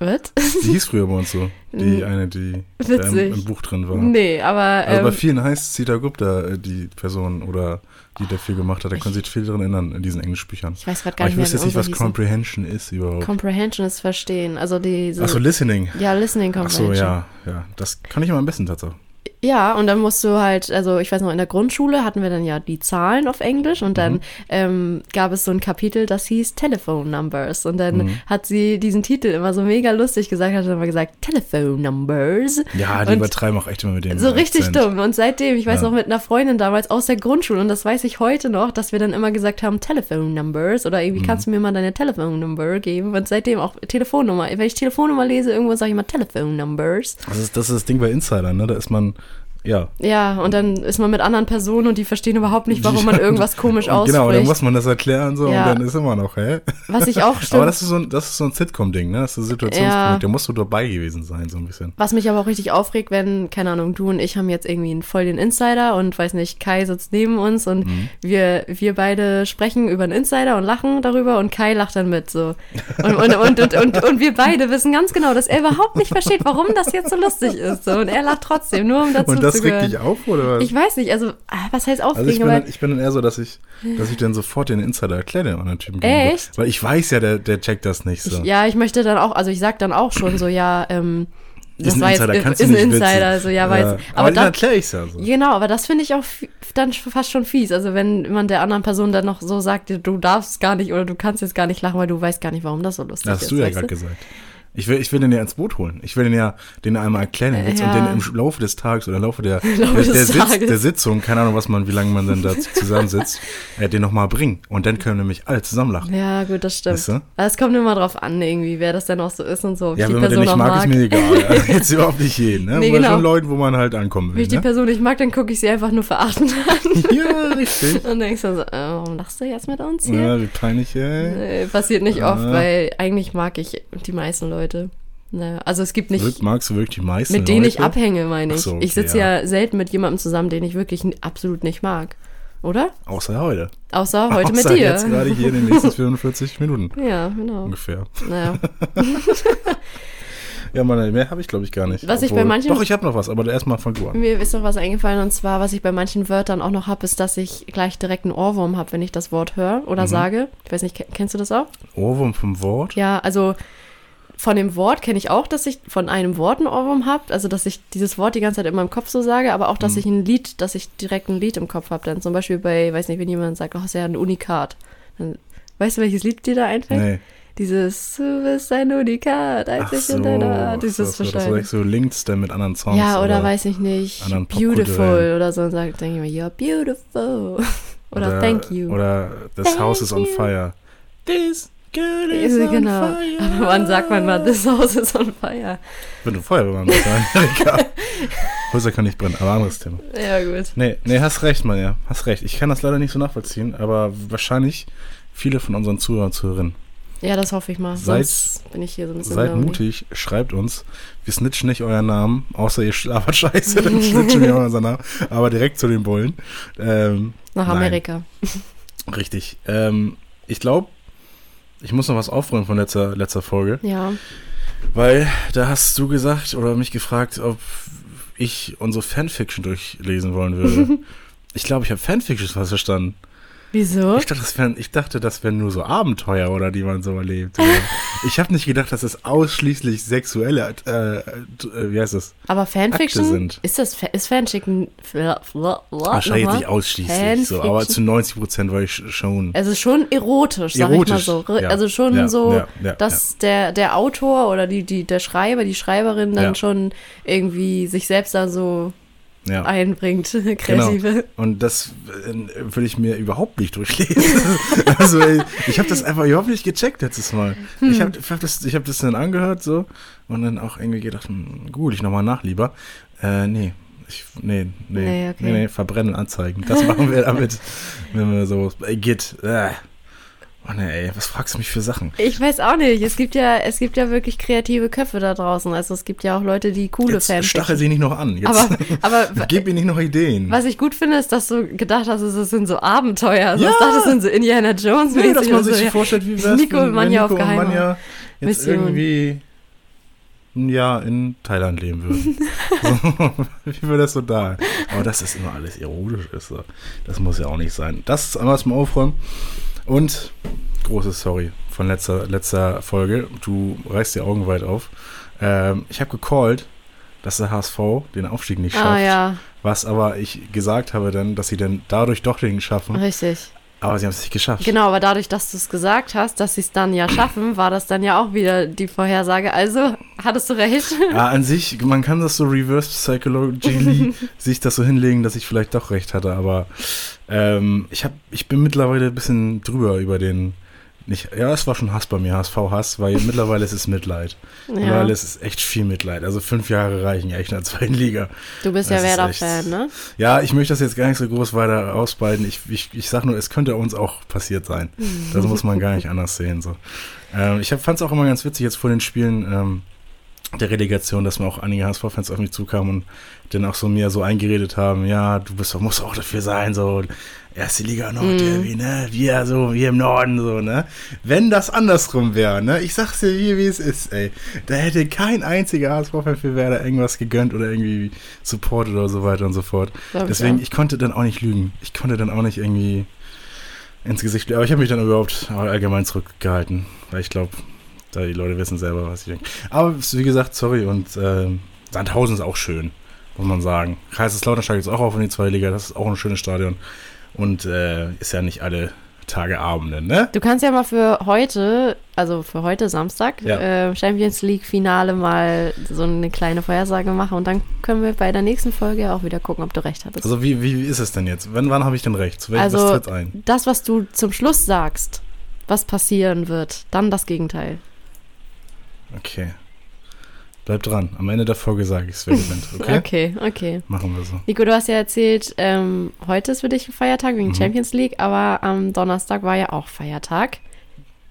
was? Die hieß früher bei uns so. Die eine, die im, im Buch drin war. nee, aber Also bei ähm, vielen heißt Zita Gupta äh, die Person oder die dafür gemacht hat. Da können sich viel dran erinnern in diesen Englischbüchern. ich weiß gerade gar Aber nicht ich mehr, wüsste jetzt wie nicht, was. Comprehension ist überhaupt. Comprehension ist verstehen, also diese, Achso, Listening. ja, Listening Comprehension. ja, ja. Das kann ich immer am besten tatsächlich. Ja, und dann musst du halt, also ich weiß noch, in der Grundschule hatten wir dann ja die Zahlen auf Englisch und Mhm. dann ähm, gab es so ein Kapitel, das hieß Telephone Numbers. Und dann Mhm. hat sie diesen Titel immer so mega lustig gesagt, hat immer gesagt, Telephone Numbers. Ja, die Und übertreiben auch echt immer mit dem So richtig Akzent. dumm. Und seitdem, ich weiß Ja. noch mit einer Freundin damals aus der Grundschule, und das weiß ich heute noch, dass wir dann immer gesagt haben, Telephone Numbers oder Mhm. irgendwie kannst du mir mal deine Telephone Number geben. Und seitdem auch Telefonnummer. Wenn ich Telefonnummer lese, irgendwo sage ich immer Telephone Numbers. Das ist, das ist das Ding bei Insidern, ne? Da ist man, ja. Ja, und dann ist man mit anderen Personen und die verstehen überhaupt nicht, warum man irgendwas komisch ausspricht. Genau, dann muss man das erklären so Ja. und dann ist immer noch, hä? Was ich auch stimmt. Aber das ist so ein, das ist so ein Sitcom-Ding, ne? Das ist ein Situationskomik. Ja. Da musst du dabei gewesen sein, so ein bisschen. Was mich aber auch richtig aufregt, wenn, keine Ahnung, du und ich haben jetzt irgendwie einen voll den Insider und weiß nicht, Kai sitzt neben uns und Mhm. wir, wir beide sprechen über einen Insider und lachen darüber und Kai lacht dann mit so. Und, und, und, und, und, und wir beide wissen ganz genau, dass er überhaupt nicht versteht, warum das jetzt so lustig ist. So. Und er lacht trotzdem, nur um dazu Und das zu regt dich auf, oder? Ich weiß nicht, also, ah, was heißt aufregen? also ich bin, dann, ich bin dann eher so, dass ich, dass ich dann sofort den Insider erkläre den anderen Typen. Echt? Weil ich weiß ja, der, der checkt das nicht so. ich, ja, ich möchte dann auch, also ich sag dann auch schon so, ja, ähm, das ist ein Insider, jetzt, kannst ist du ein nicht witzen. Insider, so, ja, weiß. Aber, Aber, dann erkläre ich es ja so. Genau, aber das finde ich auch dann fast schon fies. Also wenn man der anderen Person dann noch so sagt, du darfst gar nicht oder du kannst jetzt gar nicht lachen, weil du weißt gar nicht, warum das so lustig Das hast ist. du ja gerade gesagt. Ich will, ich will den ja ins Boot holen. Ich will den ja den einmal erklären jetzt ja. und den im Laufe des Tages oder im Laufe der, Laufe der, der, Sitz, der Sitzung, keine Ahnung, was man, wie lange man dann da zusammensitzt, äh, den nochmal bringen. Und dann können nämlich alle zusammen lachen. Ja, gut, das stimmt. Weißt du? Es kommt immer drauf an, irgendwie, wer das denn auch so ist und so. Ob Ja, ich die wenn man den nicht auch mag, ist mir egal. Also jetzt überhaupt nicht jeden, ne? Nee, genau. schon Leuten, wo man halt ankommen Wenn will. ich die Ne? Person nicht mag, dann gucke ich sie einfach nur verachtend an. Ja, richtig. Und denkst dann so, äh, warum lachst du jetzt mit uns hier? Ja, wie peinlich, ey. Passiert nicht oft, Ja. weil eigentlich mag ich die meisten Leute. Naja, also es gibt nicht, Wirk- Magst du wirklich die meisten mit denen ich Leute? abhänge, meine ich. So, okay, ich sitze ja. ja. selten mit jemandem zusammen, den ich wirklich absolut nicht mag. Oder? Außer heute. Außer heute Außer mit dir. jetzt gerade hier in den nächsten 45 Minuten. Ja, genau. Ungefähr. Naja. Ja, Mann, mehr habe ich glaube ich gar nicht. Was ich bei manchen- Doch, ich habe noch was, aber erstmal fang du an. Mir ist noch was eingefallen und zwar, was ich bei manchen Wörtern auch noch habe, ist, dass ich gleich direkt einen Ohrwurm habe, wenn ich das Wort höre oder Mhm. sage. Ich weiß nicht, ke- kennst du das auch? Ohrwurm vom Wort? Ja, also von dem Wort kenne ich auch, dass ich von einem Wort einen Ohrwurm habe, also dass ich dieses Wort die ganze Zeit in meinem Kopf so sage, aber auch, dass Mhm. ich ein Lied, dass ich direkt ein Lied im Kopf habe. Dann zum Beispiel bei, weiß nicht, wenn jemand sagt, oh, ist ja ein Unikat. Dann, weißt du, welches Lied dir da einfällt? Nee. Dieses Du bist ein Unikat, einzig so. in deiner Art. Dieses das, das, das wahrscheinlich. so links dann mit anderen Songs. Ja, oder, weiß ich nicht, beautiful oder so und sagt, denke ich mir, you're beautiful. Oder, thank you. Oder das Thank House is on you. fire. This girl is on genau. fire. Aber wann sagt man mal, this house is on fire? Wenn du Feuerwehrmann bist, in Amerika. Häuser kann nicht brennen, aber anderes Thema. Ja, gut. Nee, nee, hast recht, Mann, ja. Hast recht. Ich kann das leider nicht so nachvollziehen, aber wahrscheinlich viele von unseren Zuhörern und Zuhörerinnen. Ja, das hoffe ich mal. Seid- Sonst bin ich hier so ein bisschen Seid mutig, schreibt uns. Wir snitchen nicht euren Namen, außer ihr labert scheiße, dann snitchen wir unseren Namen. Aber direkt zu den Bullen. Ähm, Nach Nein. Amerika. richtig. Ähm, ich glaube, ich muss noch was aufräumen von letzter, letzter Folge. Ja. Weil da hast du gesagt oder mich gefragt, ob ich unsere Fanfiction durchlesen wollen würde. ich glaube, ich habe Fanfictions was verstanden. Wieso? Ich dachte, das wären, ich dachte, das wären nur so Abenteuer oder die man so erlebt. ich habe nicht gedacht, dass es ausschließlich sexuelle, äh, äh, wie heißt das? Aber Fanfiction? Akte sind. Ist das ist Fanfiction? Wahrscheinlich nicht ausschließlich so, aber zu 90 Prozent war ich schon. Also schon erotisch, sag Erotisch, ich mal so. Ja. Also schon Ja, so, ja, dass Der, der Autor oder die, die, der Schreiber, die Schreiberin dann schon irgendwie sich selbst da so ja. einbringt, Genau. kreative. Und das äh, will ich mir überhaupt nicht durchlesen. also ey, ich habe das einfach überhaupt nicht gecheckt letztes Mal. Hm. Ich habe hab das, ich hab das dann angehört so und dann auch irgendwie gedacht, hm, gut, ich nochmal nach lieber. Äh, nee. Ich, nee, nee, Nee, okay. nee, nee, verbrennen, anzeigen. Das machen wir damit, wenn wir so, ey, Git, äh. Oh ne, ey, was fragst du mich für Sachen? Ich weiß auch nicht. Es gibt ja, es gibt ja wirklich kreative Köpfe da draußen. Also es gibt ja auch Leute, die coole Jetzt Fans stachel sie nicht noch an. Jetzt Aber, aber gib mir nicht noch Ideen. was ich gut finde, ist, dass du gedacht hast, es sind so Abenteuer. Also Ja. ich dachte, es sind so Indiana Jones Nee, dass man sich so, ja. vorstellt, wie wär's, Nico und Manja auf Geheimer Manja jetzt Mission. irgendwie ein Jahr in Thailand leben würden. so, wie wäre das so da? Aber dass das immer alles erotisch ist, das muss ja auch nicht sein. Das einmal zum Aufräumen. Und großes Sorry von letzter, letzter Folge. Du reißt die Augen weit auf. Ähm, ich habe gecallt, dass der HSV den Aufstieg nicht schafft. Ah ja, Was aber ich gesagt habe dann, dass sie dann dadurch doch den schaffen. richtig. Aber sie haben es nicht geschafft. Genau, aber dadurch, dass du es gesagt hast, dass sie es dann ja schaffen, war das dann ja auch wieder die Vorhersage. Also, hattest du recht. Ja, an sich, man kann das so reverse psychologically sich das so hinlegen, dass ich vielleicht doch recht hatte, aber ähm, ich hab, ich bin mittlerweile ein bisschen drüber über den, nicht, ja, es war schon Hass bei mir, HSV-Hass, weil mittlerweile ist es Mitleid. Ja. Mittlerweile ist es echt viel Mitleid. Also fünf Jahre reichen ja echt in der zweiten Liga. Du bist ja Das ist Werder-Fan, ne? Ja, ich möchte das jetzt gar nicht so groß weiter ausbreiten. Ich, ich, ich sag nur, es könnte uns auch passiert sein. Das muss man gar nicht anders sehen. So. Ähm, ich fand es auch immer ganz witzig jetzt vor den Spielen ähm, der Relegation, dass mir auch einige HSV-Fans auf mich zukamen und dann auch so mir so eingeredet haben, ja, du bist, musst auch dafür sein, so erste Liga Nordderby, ne? Wir so, wir im Norden, so, ne? Wenn das andersrum wäre, ne? Ich sag's dir, wie, wie es ist, ey. Da hätte kein einziger HSV-Fan für Werder irgendwas gegönnt oder irgendwie supportet oder so weiter und so fort. Glaub Deswegen, ich konnte dann auch nicht lügen. Ich konnte dann auch nicht irgendwie ins Gesicht, aber ich habe mich dann überhaupt allgemein zurückgehalten, weil ich glaube, da die Leute wissen selber, was ich denke. Aber wie gesagt, sorry und ähm, Sandhausen ist auch schön, muss man sagen. Kaiserslautern steigt jetzt auch auf in die zweite Liga, das ist auch ein schönes Stadion und äh, ist ja nicht alle Tage, ne? Du kannst ja mal für heute, also für heute Samstag, Ja. äh, Champions League Finale mal so eine kleine Vorhersage machen und dann können wir bei der nächsten Folge auch wieder gucken, ob du recht hattest. Also wie, wie, wie ist es denn jetzt? Wann, wann habe ich denn recht? Zu welchem was Also tritt ein? das, was du zum Schluss sagst, was passieren wird, dann das Gegenteil. Okay. Bleib dran. Am Ende der Folge sage ich es, wer gewinnt. Okay? Okay, okay. Machen wir so. Nico, du hast ja erzählt, ähm, heute ist für dich ein Feiertag wegen Mhm. Champions League, aber am Donnerstag war ja auch Feiertag.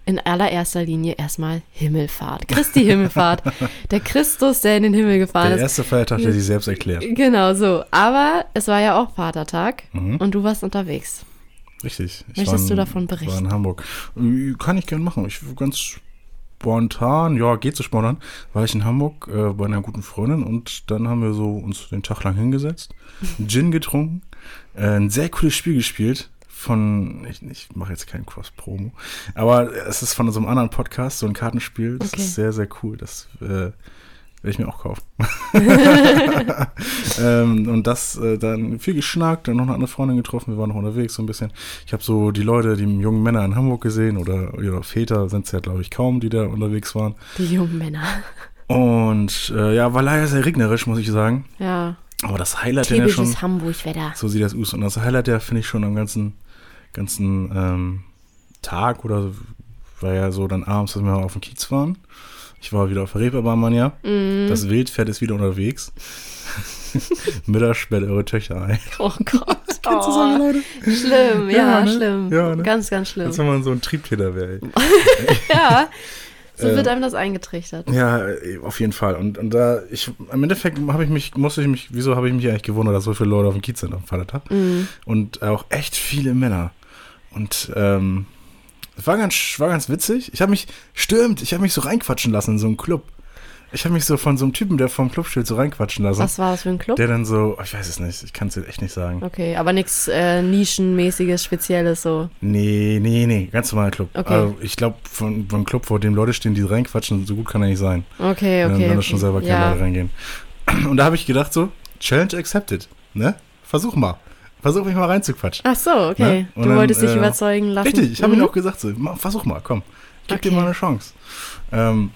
In allererster Linie erstmal Himmelfahrt. Christi Himmelfahrt. der Christus, der in den Himmel gefahren Der ist. erste Feiertag, der sich selbst erklärt. Genau so. Aber es war ja auch Vatertag Mhm. und du warst unterwegs. Richtig. Ich Möchtest war du in- davon war berichten? in Hamburg. Äh, Kann ich gern machen. Ich ganz spontan, ja, geht so spontan, war ich in Hamburg äh, bei einer guten Freundin und dann haben wir so uns den Tag lang hingesetzt, Gin getrunken, äh, ein sehr cooles Spiel gespielt von, ich, ich mache jetzt keinen Cross-Promo, aber es ist von so einem anderen Podcast, so ein Kartenspiel, das Okay. ist sehr, sehr cool, das äh, werde ich mir auch kaufen. ähm, und das äh, dann viel geschnackt, dann noch eine andere Freundin getroffen, wir waren noch unterwegs so ein bisschen. Ich habe so die Leute, die jungen Männer in Hamburg gesehen oder ihre Väter sind es ja, glaube ich, kaum, die da unterwegs waren. Die jungen Männer. Und äh, ja, war leider sehr regnerisch, muss ich sagen. Ja. Aber das Highlight ja schon, Hamburg-Wetter. so sieht das aus. Und das Highlight ja finde ich schon am ganzen, ganzen ähm, Tag oder war ja so dann abends, dass wir auf dem Kiez waren. Ich war wieder auf der Reeperbahn, ja. Mhm. Das Wildpferd ist wieder unterwegs. Mittags sperrt eure Töchter ein. Oh Gott. Kennst du solche Leute? Schlimm, ja, Ja, ne? schlimm. Ja, ne? Ganz, ganz schlimm. Als wenn man so ein Triebtäter wäre. Ja, so Äh, wird einem das eingetrichtert. Ja, auf jeden Fall. Und, und da, ich, im Endeffekt habe ich mich, musste ich mich, wieso habe ich mich eigentlich gewundert, dass so viele Leute auf dem Kiez sind am Vatertag? Mhm. Und auch echt viele Männer. Und ähm, es war ganz, war ganz witzig. Ich habe mich, stimmt, ich habe mich so reinquatschen lassen in so einen Club. Ich habe mich so von so einem Typen, der vorm Club steht, so reinquatschen lassen. Was war das für ein Club? Der dann so, oh, ich weiß es nicht, ich kann es dir echt nicht sagen. Okay, aber nichts äh, Nischenmäßiges, Spezielles so. Nee, nee, nee, ganz normaler Club. Okay. Also ich glaube, von, von einem Club, vor dem Leute stehen, die reinquatschen, so gut kann er nicht sein. Okay, okay. wenn okay. da schon selber keine ja. Leute reingehen. Und da habe ich gedacht so, Challenge accepted, ne? Versuch mal. Versuch mich mal reinzuquatschen. Ach so, okay. Ne? Du dann, wolltest dich äh, überzeugen lassen. Richtig, ich habe Mhm. ihm auch gesagt so, versuch mal, komm. Gib Okay. dir mal eine Chance. Ähm,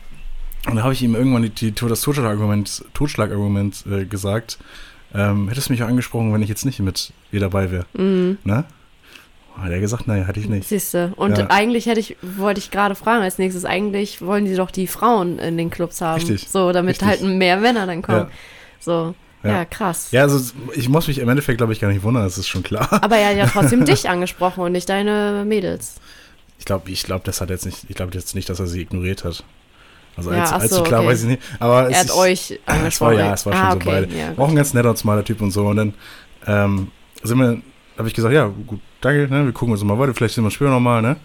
und da habe ich ihm irgendwann die, die, das Totschlagargument, Totschlagargument äh, gesagt. Ähm, hättest du mich auch angesprochen, wenn ich jetzt nicht mit ihr dabei wäre, Mhm. ne? Hat er gesagt, nein, hatte ich nicht. Siehste. Und Ja. eigentlich hätte ich, wollte ich gerade fragen als nächstes, eigentlich wollen die doch die Frauen in den Clubs haben. Richtig. So, damit Richtig. halt mehr Männer dann kommen. Ja. So. Ja. Ja. krass. Ja, also ich muss mich im Endeffekt, glaube ich, gar nicht wundern, das ist schon klar. Aber er hat ja trotzdem dich angesprochen und nicht deine Mädels. Ich glaube, ich glaube, das hat jetzt nicht, ich glaube jetzt nicht, dass er sie ignoriert hat. Also Ja, allzu, ach allzu so, klar okay. weiß ich nicht. Aber es Er hat ist, euch Es war angesprochen. ja, es war schon ah, so okay. beide. Ja, Auch ein ganz netter und smarter Typ und so. Und dann ähm, sind wir, habe ich gesagt, ja, gut, danke, ne, wir gucken uns mal weiter, vielleicht sehen wir uns später nochmal, ne?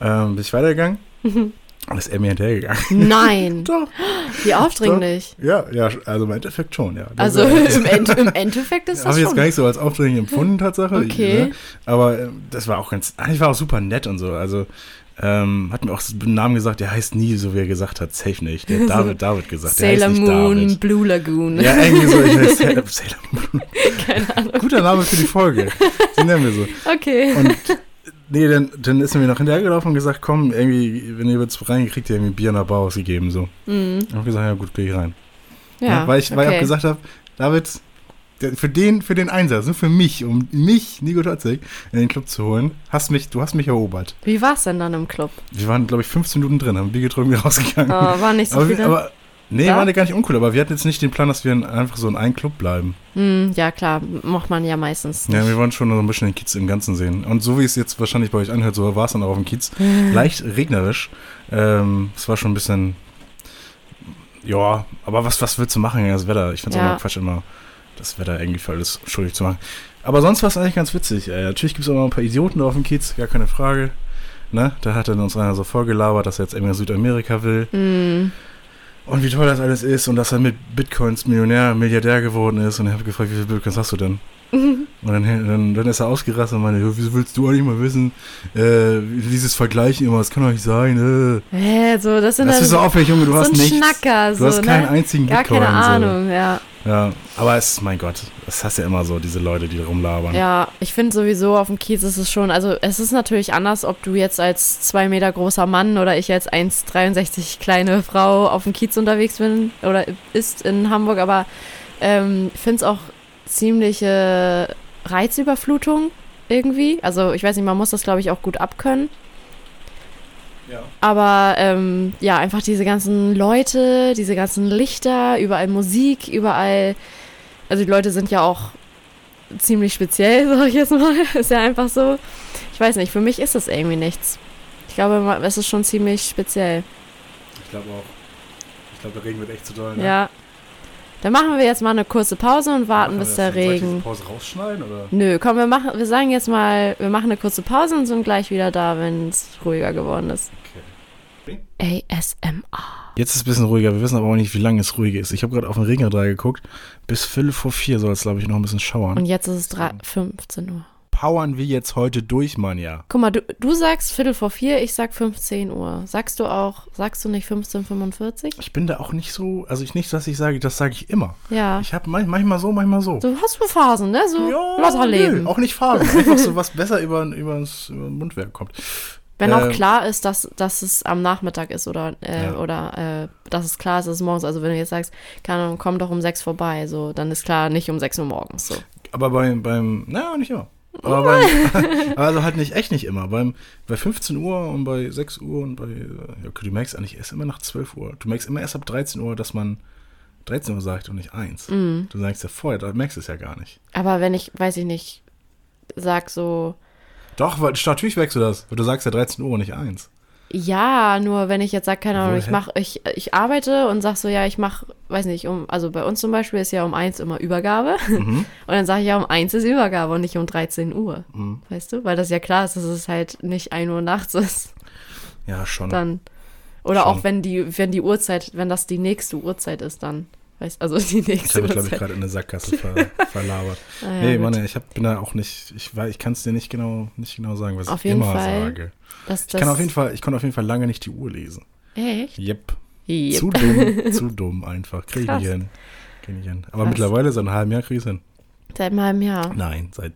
Ähm, bin ich weitergegangen und ist er mir hinterhergegangen. Nein, Doch. wie aufdringlich. Ja, ja, also im Endeffekt schon, ja. Also im, End, im Endeffekt ist Habe das ich jetzt gar nicht so als aufdringlich empfunden, Tatsache. Okay. Ne? Aber ähm, das war auch ganz, eigentlich war auch super nett und so. Also ähm, hat mir auch den Namen gesagt, der heißt nie, so wie er gesagt hat, safe nicht. Der hat David, David gesagt. Der Sailor heißt nicht Moon, David. Blue Lagoon. Ja, irgendwie so, ich heiße Sailor, Sailor Moon. Keine Ahnung. Guter Name für die Folge. Den nennen wir so. Okay. Und nee, dann, dann ist er mir noch hinterhergelaufen und gesagt, komm, irgendwie, wenn ihr jetzt rein, kriegt ihr irgendwie Bier in der Bar ausgegeben. So. Mhm. Und ich hab gesagt, ja gut, geh ich rein. Ja, weil ich, weil ich okay. auch gesagt habe, David, für den, für den Einsatz, nur für mich, um mich, Nico Totzig, in den Club zu holen, hast mich, du hast mich erobert. Wie war es denn dann im Club? Wir waren, glaube ich, 15 Minuten drin, haben Bier getrunken, rausgegangen. Oh, war nicht so aber, wir, viele. aber nee, Ja? war gar nicht uncool, aber wir hatten jetzt nicht den Plan, dass wir in, einfach so in einem Club bleiben. Hm, ja, klar, macht man ja meistens. Ja, Nicht. wir wollen schon so ein bisschen den Kiez im Ganzen sehen. Und so wie es jetzt wahrscheinlich bei euch anhört, so war es dann auch auf dem Kiez. Leicht regnerisch. Ähm, es war schon ein bisschen, ja, aber was, was willst du machen gegen das Wetter? Ich finde es Ja. auch mal Quatsch, immer das Wetter irgendwie für alles schuldig zu machen. Aber sonst war es eigentlich ganz witzig. Äh, natürlich gibt es auch noch ein paar Idioten auf dem Kiez, gar keine Frage. Ne? Da hat dann uns einer so vollgelabert, dass er jetzt irgendwie Südamerika will. Hm, Und wie toll das alles ist und dass er mit Bitcoins Millionär, Milliardär geworden ist. Und ich habe gefragt, wie viele Bitcoins hast du denn? Und dann, dann, dann ist er ausgerastet und meinte, "Ja, wieso willst du eigentlich mal wissen, äh, dieses Vergleichen immer, das kann doch nicht sein. Äh. Hä, so, das sind Das ist so aufwendig, Junge, du so hast ein nichts. Schnacker. Du so, hast keinen ne? einzigen Gar Bitcoin. keine so. Ahnung, ja. Ja, aber es, mein Gott, das hast ja immer so, diese Leute, die rumlabern. Ja, ich finde sowieso auf dem Kiez ist es schon, also es ist natürlich anders, ob du jetzt als zwei Meter großer Mann oder ich als 1,63 kleine Frau auf dem Kiez unterwegs bin oder ist in Hamburg, aber ähm, ich finde es auch ziemliche Reizüberflutung irgendwie. Also ich weiß nicht, man muss das glaube ich auch gut abkönnen. Ja. Aber ähm, ja, einfach diese ganzen Leute, diese ganzen Lichter, überall Musik, überall. Also die Leute sind ja auch ziemlich speziell, sag ich jetzt mal. Ist ja einfach so. Ich weiß nicht, für mich ist das irgendwie nichts. Ich glaube, es ist schon ziemlich speziell. Ich glaube auch. Ich glaube, der Regen wird echt zu doll. Ne? Ja. Dann machen wir jetzt mal eine kurze Pause und warten, bis der dann? Soll ich diese Regen. Pause rausschneiden oder? Nö, komm, wir machen, wir sagen jetzt mal, wir machen eine kurze Pause und sind gleich wieder da, wenn es ruhiger geworden ist. ASMR. Jetzt ist es ein bisschen ruhiger. Wir wissen aber auch nicht, wie lange es ruhig ist. Ich habe gerade auf den Regenradar geguckt. Bis Viertel vor vier soll es, glaube ich, noch ein bisschen schauern. Und jetzt ist es drei, 15 Uhr. Powern wir jetzt heute durch, Mann, ja. Guck mal, du, du sagst Viertel vor vier, ich sag 15 Uhr. Sagst du auch, sagst du nicht 15.45? Ich bin da auch nicht so, also ich nicht, dass ich sage, das sage ich immer. Ja. Ich habe manchmal so, manchmal so. So hast du Phasen, ne? So Ja, locker nö. Auch nicht Phasen. Einfach so, was besser über, übers, über Mundwerk kommt. Wenn auch Ähm, klar ist, dass, dass es am Nachmittag ist oder, äh, Ja. oder äh, dass es klar ist, dass es morgens. Also wenn du jetzt sagst, Ahnung, komm doch um sechs vorbei, so, dann ist klar, nicht um sechs Uhr morgens. So. Aber beim, beim, naja, nicht immer. Aber beim, also halt nicht, echt nicht immer. Beim, bei 15 Uhr und bei 6 Uhr und bei, ja, okay, du merkst eigentlich erst immer nach 12 Uhr. Du merkst immer erst ab 13 Uhr, dass man 13 Uhr sagt und nicht 1. Mhm. Du sagst ja vorher, da merkst du es ja gar nicht. Aber wenn ich, weiß ich nicht, sag so, Doch, weil natürlich merkst du das. Weil du sagst ja 13 Uhr und nicht 1. ja, nur wenn ich jetzt sag, keine Ahnung, ich mach, ich, ich arbeite und sag so, ja, ich mach, weiß nicht, um, also bei uns zum Beispiel ist ja um eins immer Übergabe. Mhm. Und dann sage ich ja, um eins ist Übergabe und nicht um 13 Uhr. Mhm. Weißt du? Weil das ja klar ist, dass es halt nicht 1 Uhr nachts ist. Ja, schon. Dann. Oder Schon. auch wenn die, wenn die Uhrzeit, wenn das die nächste Uhrzeit ist, dann. Weißt also die Ich nächste habe mich, glaube ich, gerade in eine Sackgasse ver, verlabert. Ah, ja, nee. Mann, ich hab, bin da auch nicht, ich, weiß- ich kann es dir nicht genau, nicht genau sagen, was Auf ich immer Fall. sage. Ich kann auf jeden Fall, ich konnte auf jeden Fall lange nicht die Uhr lesen. Echt? Yep. Yep. Zu dumm, zu dumm einfach. Krieg ich hin. Krieg ich hin. Aber Krass. mittlerweile, seit einem halben Jahr krieg ich hin. Seit einem halben Jahr. Nein, seit,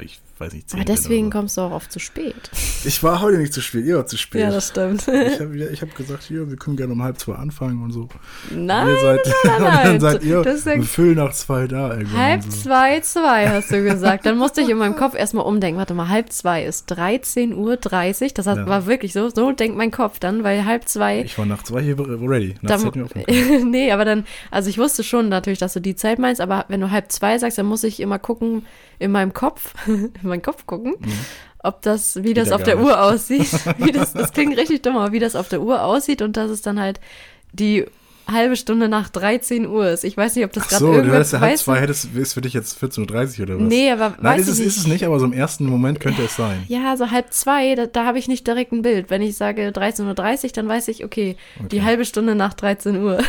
ich weiß nicht, zehn Aber deswegen Jahren kommst du auch oft zu spät. so. Ich war heute nicht zu spät, ihr wart zu spät. Ja, das stimmt. ich habe hab gesagt, hier, wir können gerne um halb zwei anfangen und so. Nein, ihr seid, nein, und nein. dann seid ihr Das um Viertel nach zwei da. Halb und so. zwei, zwei, hast du gesagt. Dann musste ich in meinem Kopf erstmal umdenken. Warte mal, halb zwei ist 13.30 Uhr. Das hat, Ja. war wirklich so. So denkt mein Kopf dann, weil halb zwei. Ich war nach zwei hier ready. Nach Dann, wir nee, aber dann, also ich wusste schon natürlich, dass du die Zeit meinst, aber wenn du halb zwei sagst, dann muss ich immer gucken, in meinem Kopf, meinen Kopf gucken, ob das, wie das ja auf der Uhr aussieht. Wie das, das klingt richtig dumm, aber wie das auf der Uhr aussieht und dass es dann halt die halbe Stunde nach 13 Uhr ist. Ich weiß nicht, ob das gerade so, du irgendwer hättest ja halb zwei, hättest, ist für dich jetzt 14.30 Uhr oder was? Nee, aber Nein, weiß ist es, ich ist es nicht, aber so im ersten Moment könnte es sein. Ja, so halb zwei, da, da habe ich nicht direkt ein Bild. Wenn ich sage 13.30 Uhr, dann weiß ich, okay, die Okay. halbe Stunde nach 13 Uhr.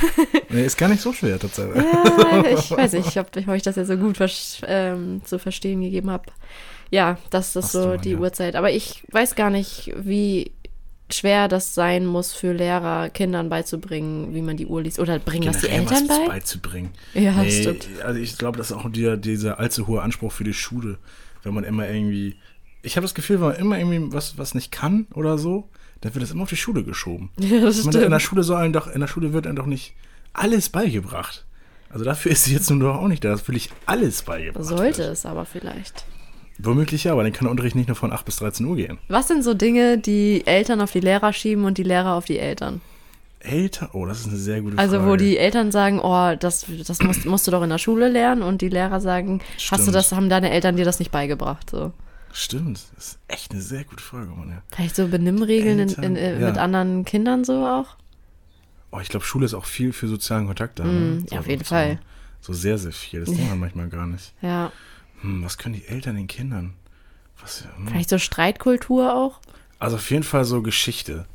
Nee, ist gar nicht so schwer tatsächlich. Ja, ich weiß nicht, ob, ich das jetzt so gut ähm, zu verstehen gegeben habe. Ja, das ist so die ja. Uhrzeit. Aber ich weiß gar nicht, wie schwer das sein muss für Lehrer, Kindern beizubringen, wie man die Uhr liest. Oder bringen das die Generell Eltern was bei? beizubringen. Ja, nee, stimmt. Also ich glaube, das ist auch dieser, dieser allzu hohe Anspruch für die Schule, wenn man immer irgendwie. Ich habe das Gefühl, wenn man immer irgendwie was, was nicht kann oder so, dann wird das immer auf die Schule geschoben. Ja, das meine, in der. Schule soll einem doch, in der Schule wird einem doch nicht alles beigebracht. Also dafür ist sie jetzt nun doch auch nicht da, dass wirklich alles beigebracht Sollte wird. es aber vielleicht. Womöglich ja, aber dann kann der Unterricht nicht nur von 8 bis 13 Uhr gehen. Was sind so Dinge, die Eltern auf die Lehrer schieben und die Lehrer auf die Eltern? Eltern, oh, das ist eine sehr gute Also Frage. wo die Eltern sagen, oh, das, das musst, musst du doch in der Schule lernen und die Lehrer sagen, hast du Stimmt. das, haben deine Eltern dir das nicht beigebracht? So. Stimmt, das ist echt eine sehr gute Frage, Mann. Ja. Vielleicht so Benimmregeln in, Eltern, in, äh, ja. mit anderen Kindern so auch? Oh, ich glaube, Schule ist auch viel für sozialen Kontakt da. Mm, ne? ja, auf So- jeden so, Fall. So sehr, sehr viel. Das denkt man manchmal gar nicht. Ja. Hm, was können die Eltern den Kindern? Was, hm. Vielleicht so Streitkultur auch? Also auf jeden Fall so Geschichte.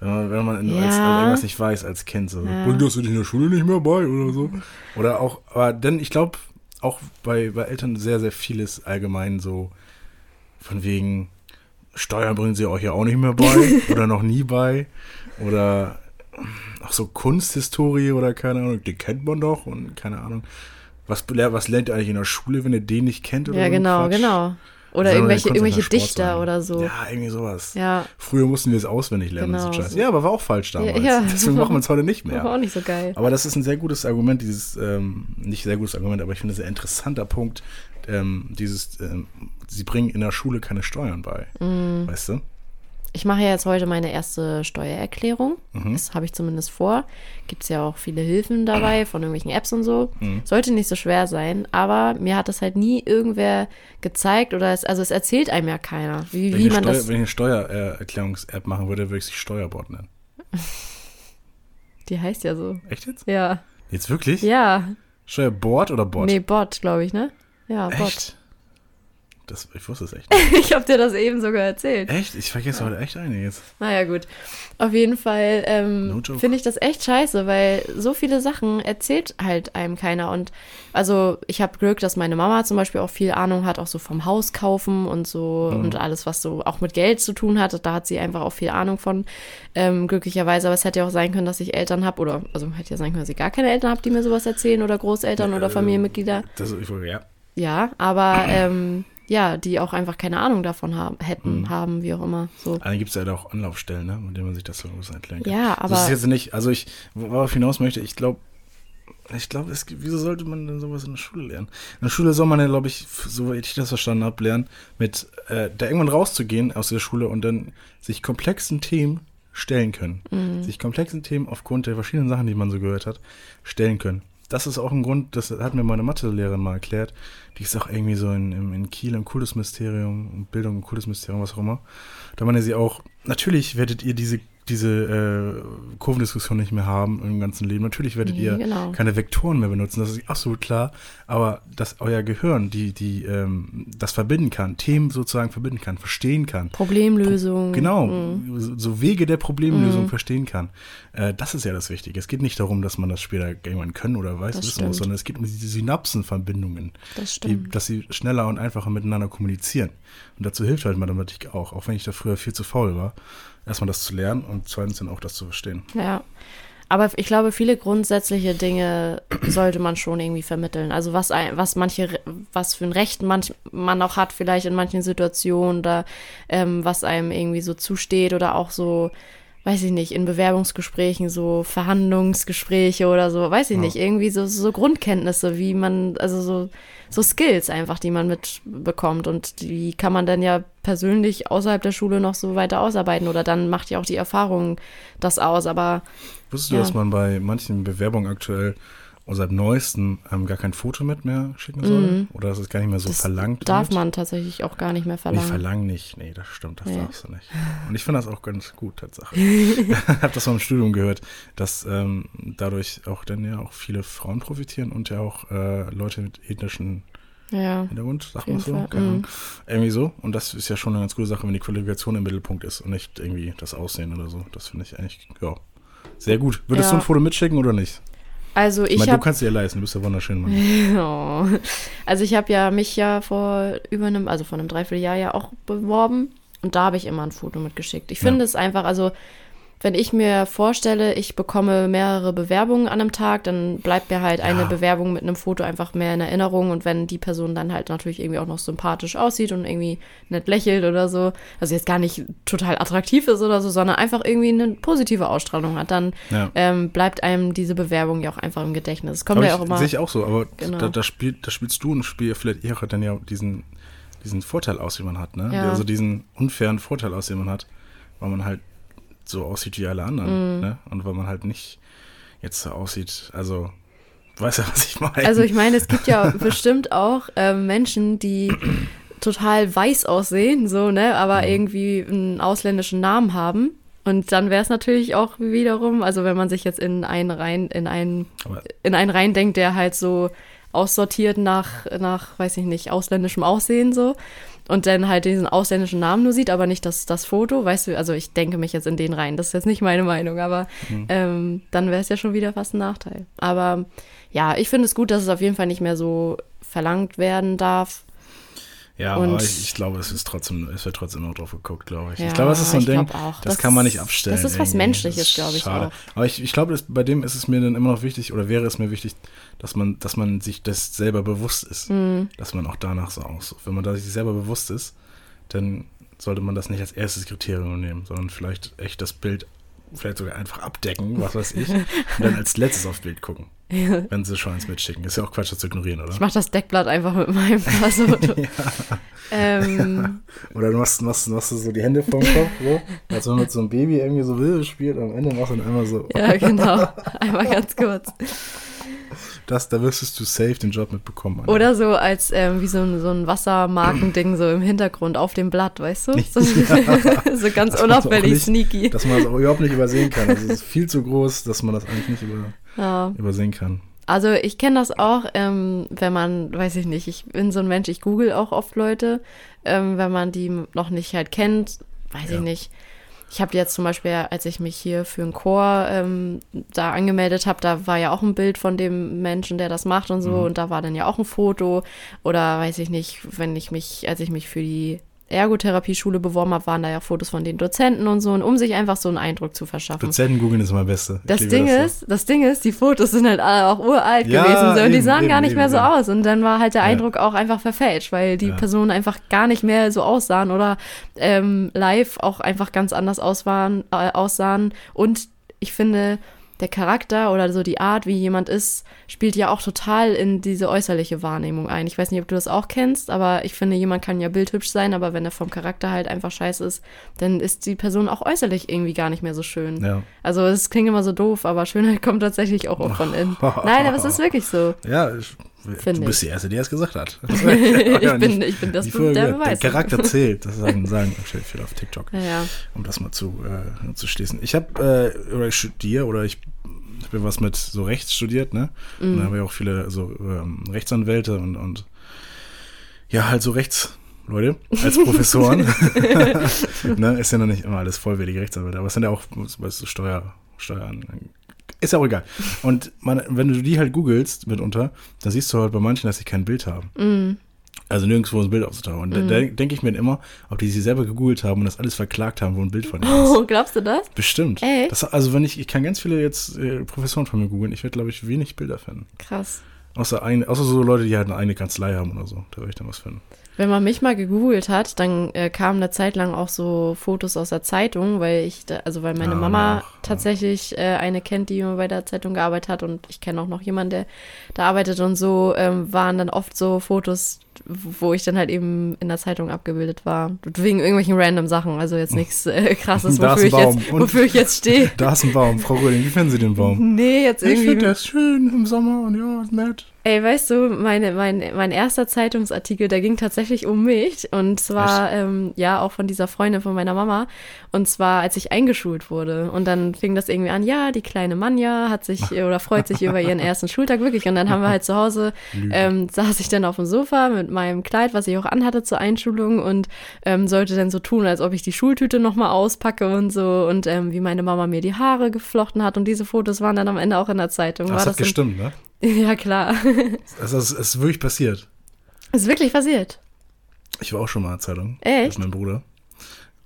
Wenn man, wenn man Ja. als, als irgendwas nicht weiß als Kind. So, Ja. bringt das in der Schule nicht mehr bei oder so. Oder auch, aber denn ich glaube, auch bei, bei Eltern sehr, sehr vieles allgemein so von wegen Steuern bringen sie euch ja auch nicht mehr bei oder noch nie bei. Oder auch so Kunsthistorie oder keine Ahnung, die kennt man doch und keine Ahnung. Was, was lernt ihr eigentlich in der Schule, wenn ihr den nicht kennt? Oder ja, so genau, Quatsch? genau. Oder irgendwelche, irgendwelche Dichter oder so. Ja, irgendwie sowas. Ja. Früher mussten wir es auswendig lernen. Genau. So ja, aber war auch falsch damals. Ja, ja. Deswegen machen wir es heute nicht mehr. War auch nicht so geil. Aber das ist ein sehr gutes Argument, dieses, ähm, nicht sehr gutes Argument, aber ich finde es ein sehr interessanter Punkt, ähm, dieses, ähm, sie bringen in der Schule keine Steuern bei. Mm. Weißt du? Ich mache ja jetzt heute meine erste Steuererklärung. Mhm. Das habe ich zumindest vor. Gibt es ja auch viele Hilfen dabei von irgendwelchen Apps und so. Mhm. Sollte nicht so schwer sein, aber mir hat das halt nie irgendwer gezeigt oder es, also es erzählt einem ja keiner, wie, wie man Steuer, das. Wenn ich eine Steuererklärungs-App machen würde, würde ich sie Steuerbord nennen. Die heißt ja so. Echt jetzt? Ja. Jetzt wirklich? Ja. Steuerbord oder Bot? Nee, Bot, glaube ich, ne? Ja, Bot. Echt? Das, ich wusste es echt nicht. ich habe dir das eben sogar erzählt. Echt? Ich vergesse ja. heute echt einiges. Naja, gut. Auf jeden Fall ähm, no finde ich das echt scheiße, weil so viele Sachen erzählt halt einem keiner. Und also ich habe Glück, dass meine Mama zum Beispiel auch viel Ahnung hat, auch so vom Haus kaufen und so mhm. und alles, was so auch mit Geld zu tun hat. Da hat sie einfach auch viel Ahnung von, ähm, glücklicherweise. Aber es hätte ja auch sein können, dass ich Eltern habe oder, also hätte ja sein können, dass ich gar keine Eltern habe, die mir sowas erzählen oder Großeltern ja, oder Familienmitglieder. Das, ich, ja. Ja, aber ähm, ja, die auch einfach keine Ahnung davon haben, hätten, mhm. haben, wie auch immer. So. Dann gibt es ja auch Anlaufstellen, ne, mit denen man sich das so erklären kann. Ja, aber. Das ist jetzt nicht, also ich, worauf hinaus möchte, ich glaube, ich glaube, wieso sollte man denn sowas in der Schule lernen? In der Schule soll man ja, glaube ich, soweit ich das verstanden habe, lernen, mit äh, da irgendwann rauszugehen aus der Schule und dann sich komplexen Themen stellen können. Mhm. Sich komplexen Themen aufgrund der verschiedenen Sachen, die man so gehört hat, stellen können das ist auch ein Grund, das hat mir meine Mathelehrerin mal erklärt. Die ist auch irgendwie so in, in, Kiel im Kultusministerium, Bildung im Kultusministerium, was auch immer. Da meinte sie auch, natürlich werdet ihr diese diese äh, Kurvendiskussion nicht mehr haben im ganzen Leben. Natürlich werdet nee, ihr genau. keine Vektoren mehr benutzen, das ist absolut klar. Aber dass euer Gehirn die, die, ähm, das verbinden kann, Themen sozusagen verbinden kann, verstehen kann. Problemlösung. Pro genau, mhm. so Wege der Problemlösung mhm. verstehen kann. Äh, das ist ja das Wichtige. Es geht nicht darum, dass man das später irgendwann können oder weiß das wissen stimmt. muss, sondern es geht um diese Synapsenverbindungen. Das stimmt. Die, dass sie schneller und einfacher miteinander kommunizieren. Und dazu hilft halt Mathematik auch, auch wenn ich da früher viel zu faul war erstmal das zu lernen und zweitens dann auch das zu verstehen. Ja. Aber ich glaube, viele grundsätzliche Dinge sollte man schon irgendwie vermitteln. Also was ein, was manche, was für ein Recht manch, man auch hat, vielleicht in manchen Situationen oder ähm, was einem irgendwie so zusteht oder auch so, weiß ich nicht, in Bewerbungsgesprächen, so Verhandlungsgespräche oder so, weiß ich ja. nicht, irgendwie so, so Grundkenntnisse, wie man, also so so Skills einfach, die man mitbekommt und die kann man dann ja persönlich außerhalb der Schule noch so weiter ausarbeiten oder dann macht ja auch die Erfahrung das aus, aber Wusstest ja. du, dass man bei manchen Bewerbungen aktuell und seit neuestem ähm, gar kein Foto mit mehr schicken soll? Mhm. Oder dass es gar nicht mehr so das verlangt darf wird? man tatsächlich auch gar nicht mehr verlangen. Nee, verlangen nicht. Nee, das stimmt, das nee. darfst du nicht. Und ich finde das auch ganz gut, Tatsache. ich habe das mal im Studium gehört, dass ähm, dadurch auch dann ja auch viele Frauen profitieren und ja auch äh, Leute mit ethnischen ja, Hintergrund, sagt man so. Mhm. Irgendwie so. Und das ist ja schon eine ganz gute Sache, wenn die Qualifikation im Mittelpunkt ist und nicht irgendwie das Aussehen oder so. Das finde ich eigentlich, ja, sehr gut. Würdest ja. du ein Foto mitschicken oder nicht? Also ich, ich meine, du kannst dir ja leisten, du bist ja wunderschön. Mann. oh. Also ich habe ja mich ja vor über einem, also vor einem Dreivierteljahr ja auch beworben und da habe ich immer ein Foto mitgeschickt. Ich finde ja. es einfach, also wenn ich mir vorstelle, ich bekomme mehrere Bewerbungen an einem Tag, dann bleibt mir halt ja. eine Bewerbung mit einem Foto einfach mehr in Erinnerung. Und wenn die Person dann halt natürlich irgendwie auch noch sympathisch aussieht und irgendwie nett lächelt oder so, also jetzt gar nicht total attraktiv ist oder so, sondern einfach irgendwie eine positive Ausstrahlung hat, dann ja. ähm, bleibt einem diese Bewerbung ja auch einfach im Gedächtnis. Das kommt aber ja auch immer. Sehe ich auch so, aber genau. da, da, spielt, da spielst du und spielt vielleicht eher dann ja diesen, diesen Vorteil aus, den man hat, ne? Ja. Also diesen unfairen Vorteil aus, den man hat, weil man halt so aussieht wie alle anderen. Mm. Ne? Und weil man halt nicht jetzt so aussieht, also weiß ja, was ich meine. Also ich meine, es gibt ja bestimmt auch äh, Menschen, die total weiß aussehen, so, ne, aber mhm. irgendwie einen ausländischen Namen haben. Und dann wäre es natürlich auch wiederum, also wenn man sich jetzt in einen rein, in einen, aber in einen rein denkt, der halt so aussortiert nach, nach, weiß ich nicht, ausländischem Aussehen so, und dann halt diesen ausländischen Namen nur sieht, aber nicht das, das Foto, weißt du, also ich denke mich jetzt in den rein, das ist jetzt nicht meine Meinung, aber Mhm. ähm, dann wäre es ja schon wieder fast ein Nachteil. Aber ja, ich finde es gut, dass es auf jeden Fall nicht mehr so verlangt werden darf. Ja, Und- aber ich, ich glaube, es ist trotzdem, es wird trotzdem noch drauf geguckt, glaube ich. Ja, ich glaube, das ist so ein Ding, das, Das- kann man nicht abstellen. das ist was irgendwie. Menschliches, glaube ich schade. auch. Aber ich, ich glaube, das- bei dem ist es mir dann immer noch wichtig, oder wäre es mir wichtig, dass man, dass man sich das selber bewusst ist. Mhm. Dass man auch danach so aussucht. Wenn man da sich selber bewusst ist, dann sollte man das nicht als erstes Kriterium nehmen, sondern vielleicht echt das Bild vielleicht sogar einfach abdecken, was weiß ich, und dann als letztes aufs Bild gucken, wenn sie schon eins mitschicken. Ist ja auch Quatsch, das zu ignorieren, oder? Ich mache das Deckblatt einfach mit meinem Passfoto. ähm, Oder du machst, machst, machst du so die Hände vorm Kopf, so, als wenn man mit so einem Baby irgendwie so Wilde spielt und am Ende machst du dann einmal so, ja, genau. Einmal ganz kurz. Das, da wirst du safe den Job mitbekommen. Alter. Oder so als ähm, wie so ein, so ein Wassermarkending so im Hintergrund auf dem Blatt, weißt du? So, so ganz Das macht unauffällig, nicht- sneaky. Dass man das auch überhaupt nicht übersehen kann. Also es ist viel zu groß, dass man das eigentlich nicht über, Ja. übersehen kann. Also ich kenne das auch, ähm, wenn man, weiß ich nicht, ich bin so ein Mensch, ich google auch oft Leute, ähm, wenn man die noch nicht halt kennt, weiß Ja. ich nicht. Ich habe jetzt zum Beispiel, als ich mich hier für einen Chor ähm, da angemeldet habe, da war ja auch ein Bild von dem Menschen, der das macht und so, und da war dann ja auch ein Foto. Oder weiß ich nicht, wenn ich mich, als ich mich für die Ergotherapie-Schule beworben habe, waren da ja Fotos von den Dozenten und so, und um sich einfach so einen Eindruck zu verschaffen. Dozenten googeln ist immer Beste. Ich Das Ding so. ist, das Ding ist, die Fotos sind halt alle auch uralt Ja, gewesen so, und die eben, sahen gar eben, nicht mehr eben, so ja. aus. Und dann war halt der. Eindruck auch einfach verfälscht, weil die. Personen einfach gar nicht mehr so aussahen oder ähm, live auch einfach ganz anders auswahren, äh, aussahen. Und ich finde, der Charakter oder so die Art, wie jemand ist, spielt ja auch total in diese äußerliche Wahrnehmung ein. Ich weiß nicht, ob du das auch kennst, aber ich finde, jemand kann ja bildhübsch sein, aber wenn er vom Charakter halt einfach scheiße ist, dann ist die Person auch äußerlich irgendwie gar nicht mehr so schön. Ja. Also es klingt immer so doof, aber Schönheit kommt tatsächlich auch oft von innen. Nein, aber es ist wirklich so. Ja, ich, Find du bist die Erste, die es gesagt hat. ich, bin, ich bin das Folge, der der Beweis. Charakter zählt. Das sagen, sagen viele auf TikTok. Ja, ja. um das mal zu, äh, zu schließen. Ich habe, äh, oder ich studiere, oder ich, ich bin was mit so Rechts studiert, ne? Und da haben wir auch viele so ähm, Rechtsanwälte und, und ja, halt so Rechtsleute als Professoren. ne? Ist ja noch nicht immer alles vollwertige Rechtsanwälte, aber es sind ja auch, weißt du, Steuer, Steuern. Ist ja auch egal. Und man, wenn du die halt googelst mitunter, dann siehst du halt bei manchen, dass sie kein Bild haben. Also nirgendwo ein Bild aufzutauchen. Und da da denke ich mir immer, ob die sie selber gegoogelt haben und das alles verklagt haben, wo ein Bild von ihnen ist. Oh, glaubst du das? Bestimmt. Echt? Das, also wenn ich, ich kann ganz viele jetzt äh, Professoren von mir googeln, ich werde, glaube ich, wenig Bilder finden. Krass. Außer, ein, außer so Leute, die halt eine eigene Kanzlei haben oder so. Da werde ich dann was finden. Wenn man mich mal gegoogelt hat, dann äh, kamen eine Zeit lang auch so Fotos aus der Zeitung, weil ich, da, also weil meine Mama ach, ja. tatsächlich äh, eine kennt, die immer bei der Zeitung gearbeitet hat und ich kenne auch noch jemanden, der da arbeitet und so ähm, waren dann oft so Fotos, wo ich dann halt eben in der Zeitung abgebildet war. Wegen irgendwelchen random Sachen, also jetzt nichts äh, krasses, wofür ich, jetzt, wofür ich jetzt stehe. Da ist ein Baum. Frau Röhling, wie finden Sie den Baum? Nee, jetzt Ich finde, irgendwie. der ist schön im Sommer und ja, ist nett. Ey, weißt du, meine, mein, mein erster Zeitungsartikel, der ging tatsächlich um mich. Und zwar, ähm, ja, auch von dieser Freundin von meiner Mama. Und zwar, als ich eingeschult wurde. Und dann fing das irgendwie an, ja, die kleine Manja hat sich oder freut sich über ihren ersten Schultag wirklich. Und dann haben wir halt zu Hause, ähm, saß ich dann auf dem Sofa mit meinem Kleid, was ich auch anhatte zur Einschulung und ähm, sollte dann so tun, als ob ich die Schultüte nochmal auspacke und so. Und ähm, wie meine Mama mir die Haare geflochten hat. Und diese Fotos waren dann am Ende auch in der Zeitung. Das War hat das im- gestimmt, ne? ja, klar. Das ist, ist wirklich passiert. ist wirklich passiert. Ich war auch schon mal in der Zeitung. Echt? Mit meinem Bruder.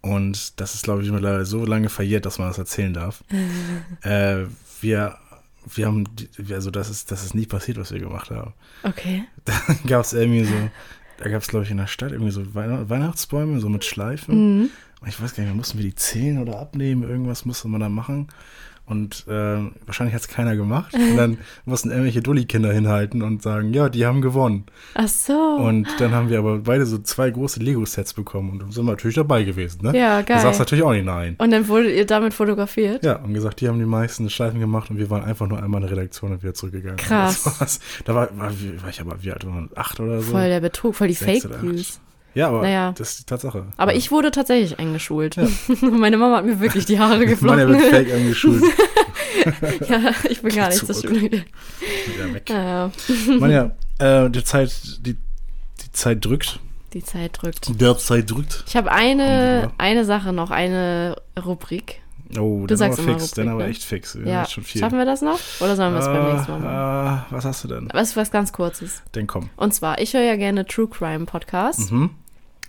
Und das ist, glaube ich, mittlerweile so lange verjährt, dass man das erzählen darf. äh, wir, wir haben, also das ist, das ist nie passiert, was wir gemacht haben. Okay. Da gab es irgendwie so, da gab es, glaube ich, in der Stadt irgendwie so Weihn- Weihnachtsbäume, so mit Schleifen. Mhm. Und ich weiß gar nicht mussten wir die zählen oder abnehmen? Irgendwas musste man da machen. Und äh, wahrscheinlich hat es keiner gemacht. Und dann mussten irgendwelche Dulli-Kinder hinhalten und sagen, ja, die haben gewonnen. Ach so. Und dann haben wir aber beide so zwei große Lego-Sets bekommen und sind natürlich dabei gewesen. Ne? Ja, Du sagst geil. natürlich auch nicht nein. Und dann wurdet ihr damit fotografiert? Ja, und gesagt, die haben die meisten Schleifen gemacht und wir waren einfach nur einmal in der Redaktion und wieder zurückgegangen. Krass. Da war, war, war ich aber, wie alt war man? Acht oder so? Voll der Betrug, voll die Fake. News. Ja, aber Naja. das ist die Tatsache. Aber ja. ich wurde tatsächlich eingeschult. Meine Mama hat mir wirklich die Haare geflochten. wird fake angeschult. ja, ich bin gar nicht zur Zurück. Schule. Wieder weg. Ja, ja. Mann, ja, äh, die Zeit, die, die Zeit drückt. Die Zeit drückt. Der Zeit drückt. Ich habe eine, eine Sache noch, eine Rubrik. Oh, Du dann sagst aber fix, Rubrik, dann aber ne? echt fix. Ja, Ja, ist schon viel. schaffen wir das noch? Oder sollen wir es beim nächsten Mal machen? äh, was hast du denn? Was was ganz kurzes. Dann komm. Und zwar, ich höre ja gerne True Crime Podcasts. Mhm.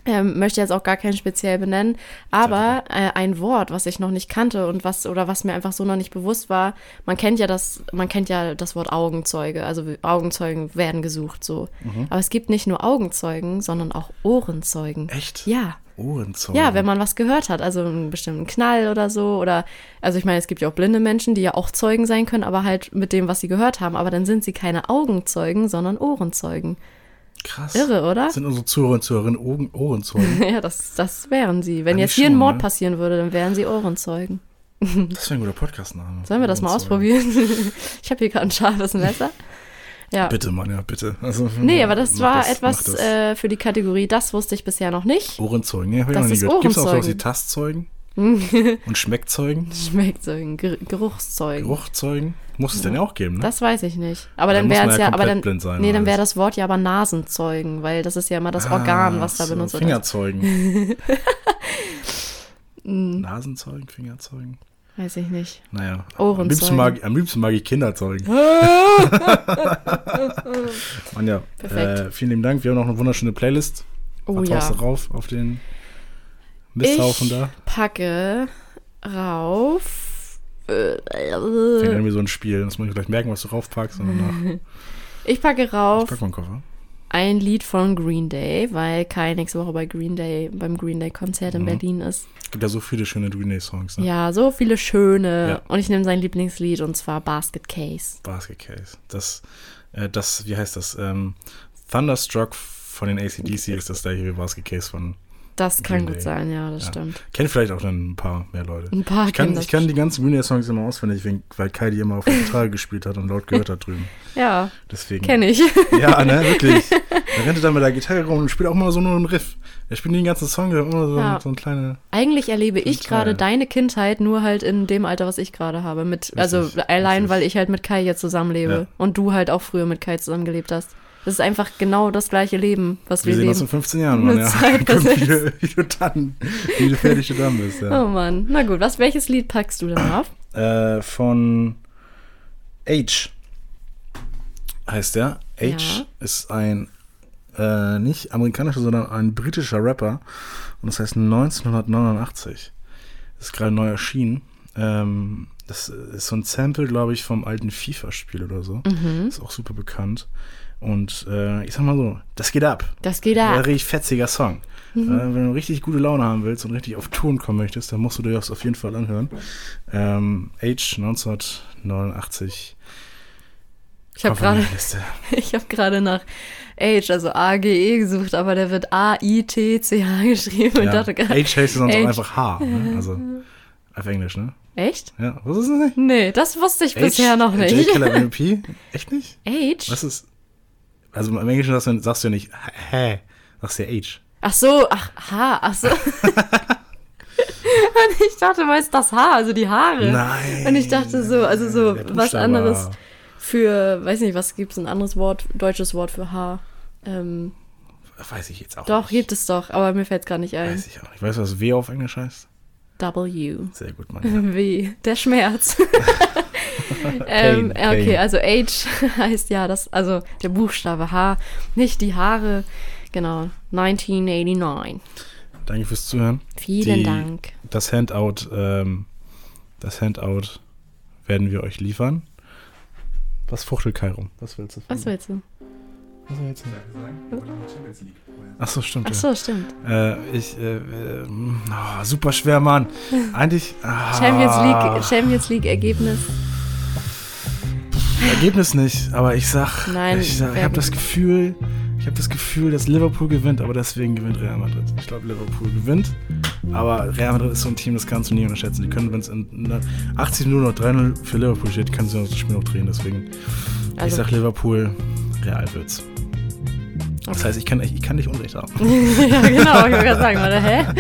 Ähm, möchte jetzt auch gar keinen speziell benennen, aber äh, ein Wort, was ich noch nicht kannte und was oder was mir einfach so noch nicht bewusst war, man kennt ja das, man kennt ja das Wort Augenzeuge, also Augenzeugen werden gesucht so. Mhm. Aber es gibt nicht nur Augenzeugen, sondern auch Ohrenzeugen. Echt? Ja. Ohrenzeugen. Ja, wenn man was gehört hat, also einen bestimmten Knall oder so, oder, also ich meine, es gibt ja auch blinde Menschen, die ja auch Zeugen sein können, aber halt mit dem, was sie gehört haben, aber dann sind sie keine Augenzeugen, sondern Ohrenzeugen. Krass. Irre, oder? Sind unsere Zuhörer und Zuhörerinnen Ohren, Ohrenzeugen? Ja, das, das wären sie. Wenn Eigentlich jetzt hier ein Mord ne? passieren würde, dann wären sie Ohrenzeugen. Das wäre ein guter Podcast-Name. Sollen wir das mal ausprobieren? ich habe hier gerade ein scharfes Messer. Ja. Bitte, Mann, ja, bitte. Also, Nee, aber das war das, etwas das. äh, für die Kategorie, das wusste ich bisher noch nicht. Ohrenzeugen, nee, hab ich Das noch nie gehört. Gibt es auch sowas wie. Tastzeugen? und Schmeckzeugen? Schmeckzeugen, Ger Geruchszeugen. Geruchzeugen? Muss es denn ja auch geben, ne? Das weiß ich nicht. Aber Dann dann wäre es ja ja, aber dann, nee, dann wäre das Wort ja aber Nasenzeugen, weil das ist ja immer das Organ, was da Ah, so, benutzt wird. Fingerzeugen. Nasenzeugen, Fingerzeugen. Weiß ich nicht. Naja. Ohrenzeugen. Am liebsten, mag, am liebsten mag ich Kinderzeugen. Mann, ja. Perfekt. Äh, vielen lieben Dank. Wir haben noch eine wunderschöne Playlist. Oh Was ja. haust du rauf auf den Misthaufen Ich da? packe rauf. Äh, Klingt irgendwie so ein Spiel. Das muss ich gleich merken, was du raufpackst. Und danach ich packe ich rauf pack mal einen Koffer. ein Lied von Green Day, weil Kai nächste Woche bei Green Day, beim Green Day Konzert in Mhm. Berlin ist. Es gibt ja so viele schöne Green Day Songs. Ne? Ja, so viele schöne. Ja. Und ich nehme sein Lieblingslied und zwar Basket Case. Basket Case. Das, äh, das, wie heißt das? Ähm, Thunderstruck von den ACDC ist das gleiche wie Basket Case von. Das kann Green gut Day. sein, ja, das Ja. stimmt. Kennt vielleicht auch dann ein paar mehr Leute. Ein paar Ich kann, ich kann die ganzen Green Day Songs immer auswendig, weil Kai die immer auf der Gitarre gespielt hat und laut gehört hat drüben. Ja, Deswegen. kenne ich. Ja, ne, wirklich. Er rennt dann mit der Gitarre rum und spielt auch immer so nur einen Riff. Er spielt den ganzen Song immer so, Ja. so ein kleine. Eigentlich erlebe ich gerade deine Kindheit nur halt in dem Alter, was ich gerade habe. Mit, also allein, weil ich halt mit Kai jetzt zusammenlebe Ja. und du halt auch früher mit Kai zusammengelebt hast. Das ist einfach genau das gleiche Leben, was Wir wir, sehen uns in leben. 15 Jahren, Mann. Ja. Zeit wie, du, wie, du dann, wie du fertig du dann bist. Ja. Oh Mann. Na gut, was, welches Lied packst du denn auf? Äh, von H heißt der. H Ja. ist ein äh, nicht amerikanischer, sondern ein britischer Rapper. Und das heißt 1989. Das ist gerade neu erschienen. Ähm, das ist so ein Sample, glaube ich, vom alten FIFA-Spiel oder so. Mhm. Ist auch super bekannt. Und äh, ich sag mal so, das geht ab. Das geht Ein ab. richtig fetziger Song. Äh, wenn du richtig gute Laune haben willst und richtig auf Touren kommen möchtest, dann musst du dir das auf jeden Fall anhören. Ähm, Age 1989. Ich habe gerade ich hab gerade nach Age, also A-G-E gesucht, aber der wird A-I-T-C-H geschrieben. Und Ja. dachte gerade, Age heißt sonst auch Age. einfach H. Ne? Also auf Englisch, ne? Echt? Ja, was ist das nicht? Nee, das wusste ich Age, bisher noch J. nicht. Killer MVP? Echt nicht? Age? Was ist. Also im Englischen sagst du, sagst du ja nicht hä, sagst du ja Age. Ach so, ach, Haar, ach so. Und ich dachte, du meinst das Haar, also die Haare. Nein. Und ich dachte so, also so was anderes für, weiß nicht, was gibt's ein anderes Wort, deutsches Wort für Haar? Ähm, Weiß ich jetzt auch doch, nicht. gibt es doch, aber mir fällt's gar nicht ein. Weiß ich auch nicht. Weißt du, was W auf Englisch heißt? W. Sehr gut, Mann. W. Der Schmerz. ähm, Pain, okay, Pain. also Age heißt ja das, also der Buchstabe H, nicht die Haare. Genau, 1989. Danke fürs Zuhören. Vielen Die- Dank. Das Handout, ähm, das Handout werden wir euch liefern. Was fuchtelt Kai rum? Was willst du? von Was willst du? Was willst du? Ach so, stimmt. Ach so, stimmt. Ja. Äh, ich, äh, äh, oh, super schwer, Mann. Eigentlich. Ah, Champions League, Champions League Ergebnis. Ergebnis nicht, aber ich sag, Nein, ich, sag, ich habe das? Gefühl, ich habe das Gefühl, dass Liverpool gewinnt, aber deswegen gewinnt Real Madrid. Ich glaube, Liverpool gewinnt, aber Real Madrid ist so ein Team, das kannst du nie unterschätzen. Die können, wenn es in in 80 Minuten noch 3-0 für Liverpool steht, kannst du das Spiel noch drehen. Deswegen, ich Also, sag Liverpool, Real wird's. Das heißt, ich kann, ich, ich kann nicht Unrecht haben. ja, genau, ich wollte gerade sagen, oder? Hä?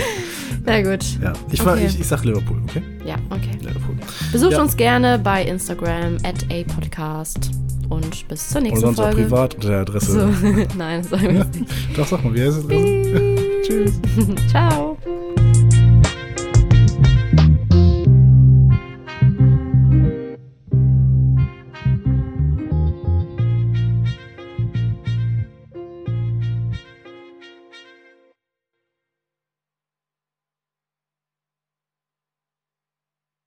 Na gut. Ja, ich, war, Okay. ich, ich sag Liverpool, okay? Ja, okay. Liverpool. Besucht Ja. uns gerne bei Instagram at apodcast. Und bis zur Oder nächsten sonst auch Folge. privat unter der Adresse. So, nein, das sagen wir nicht. Doch, sag mal, wie heißt es? Tschüss. Ciao.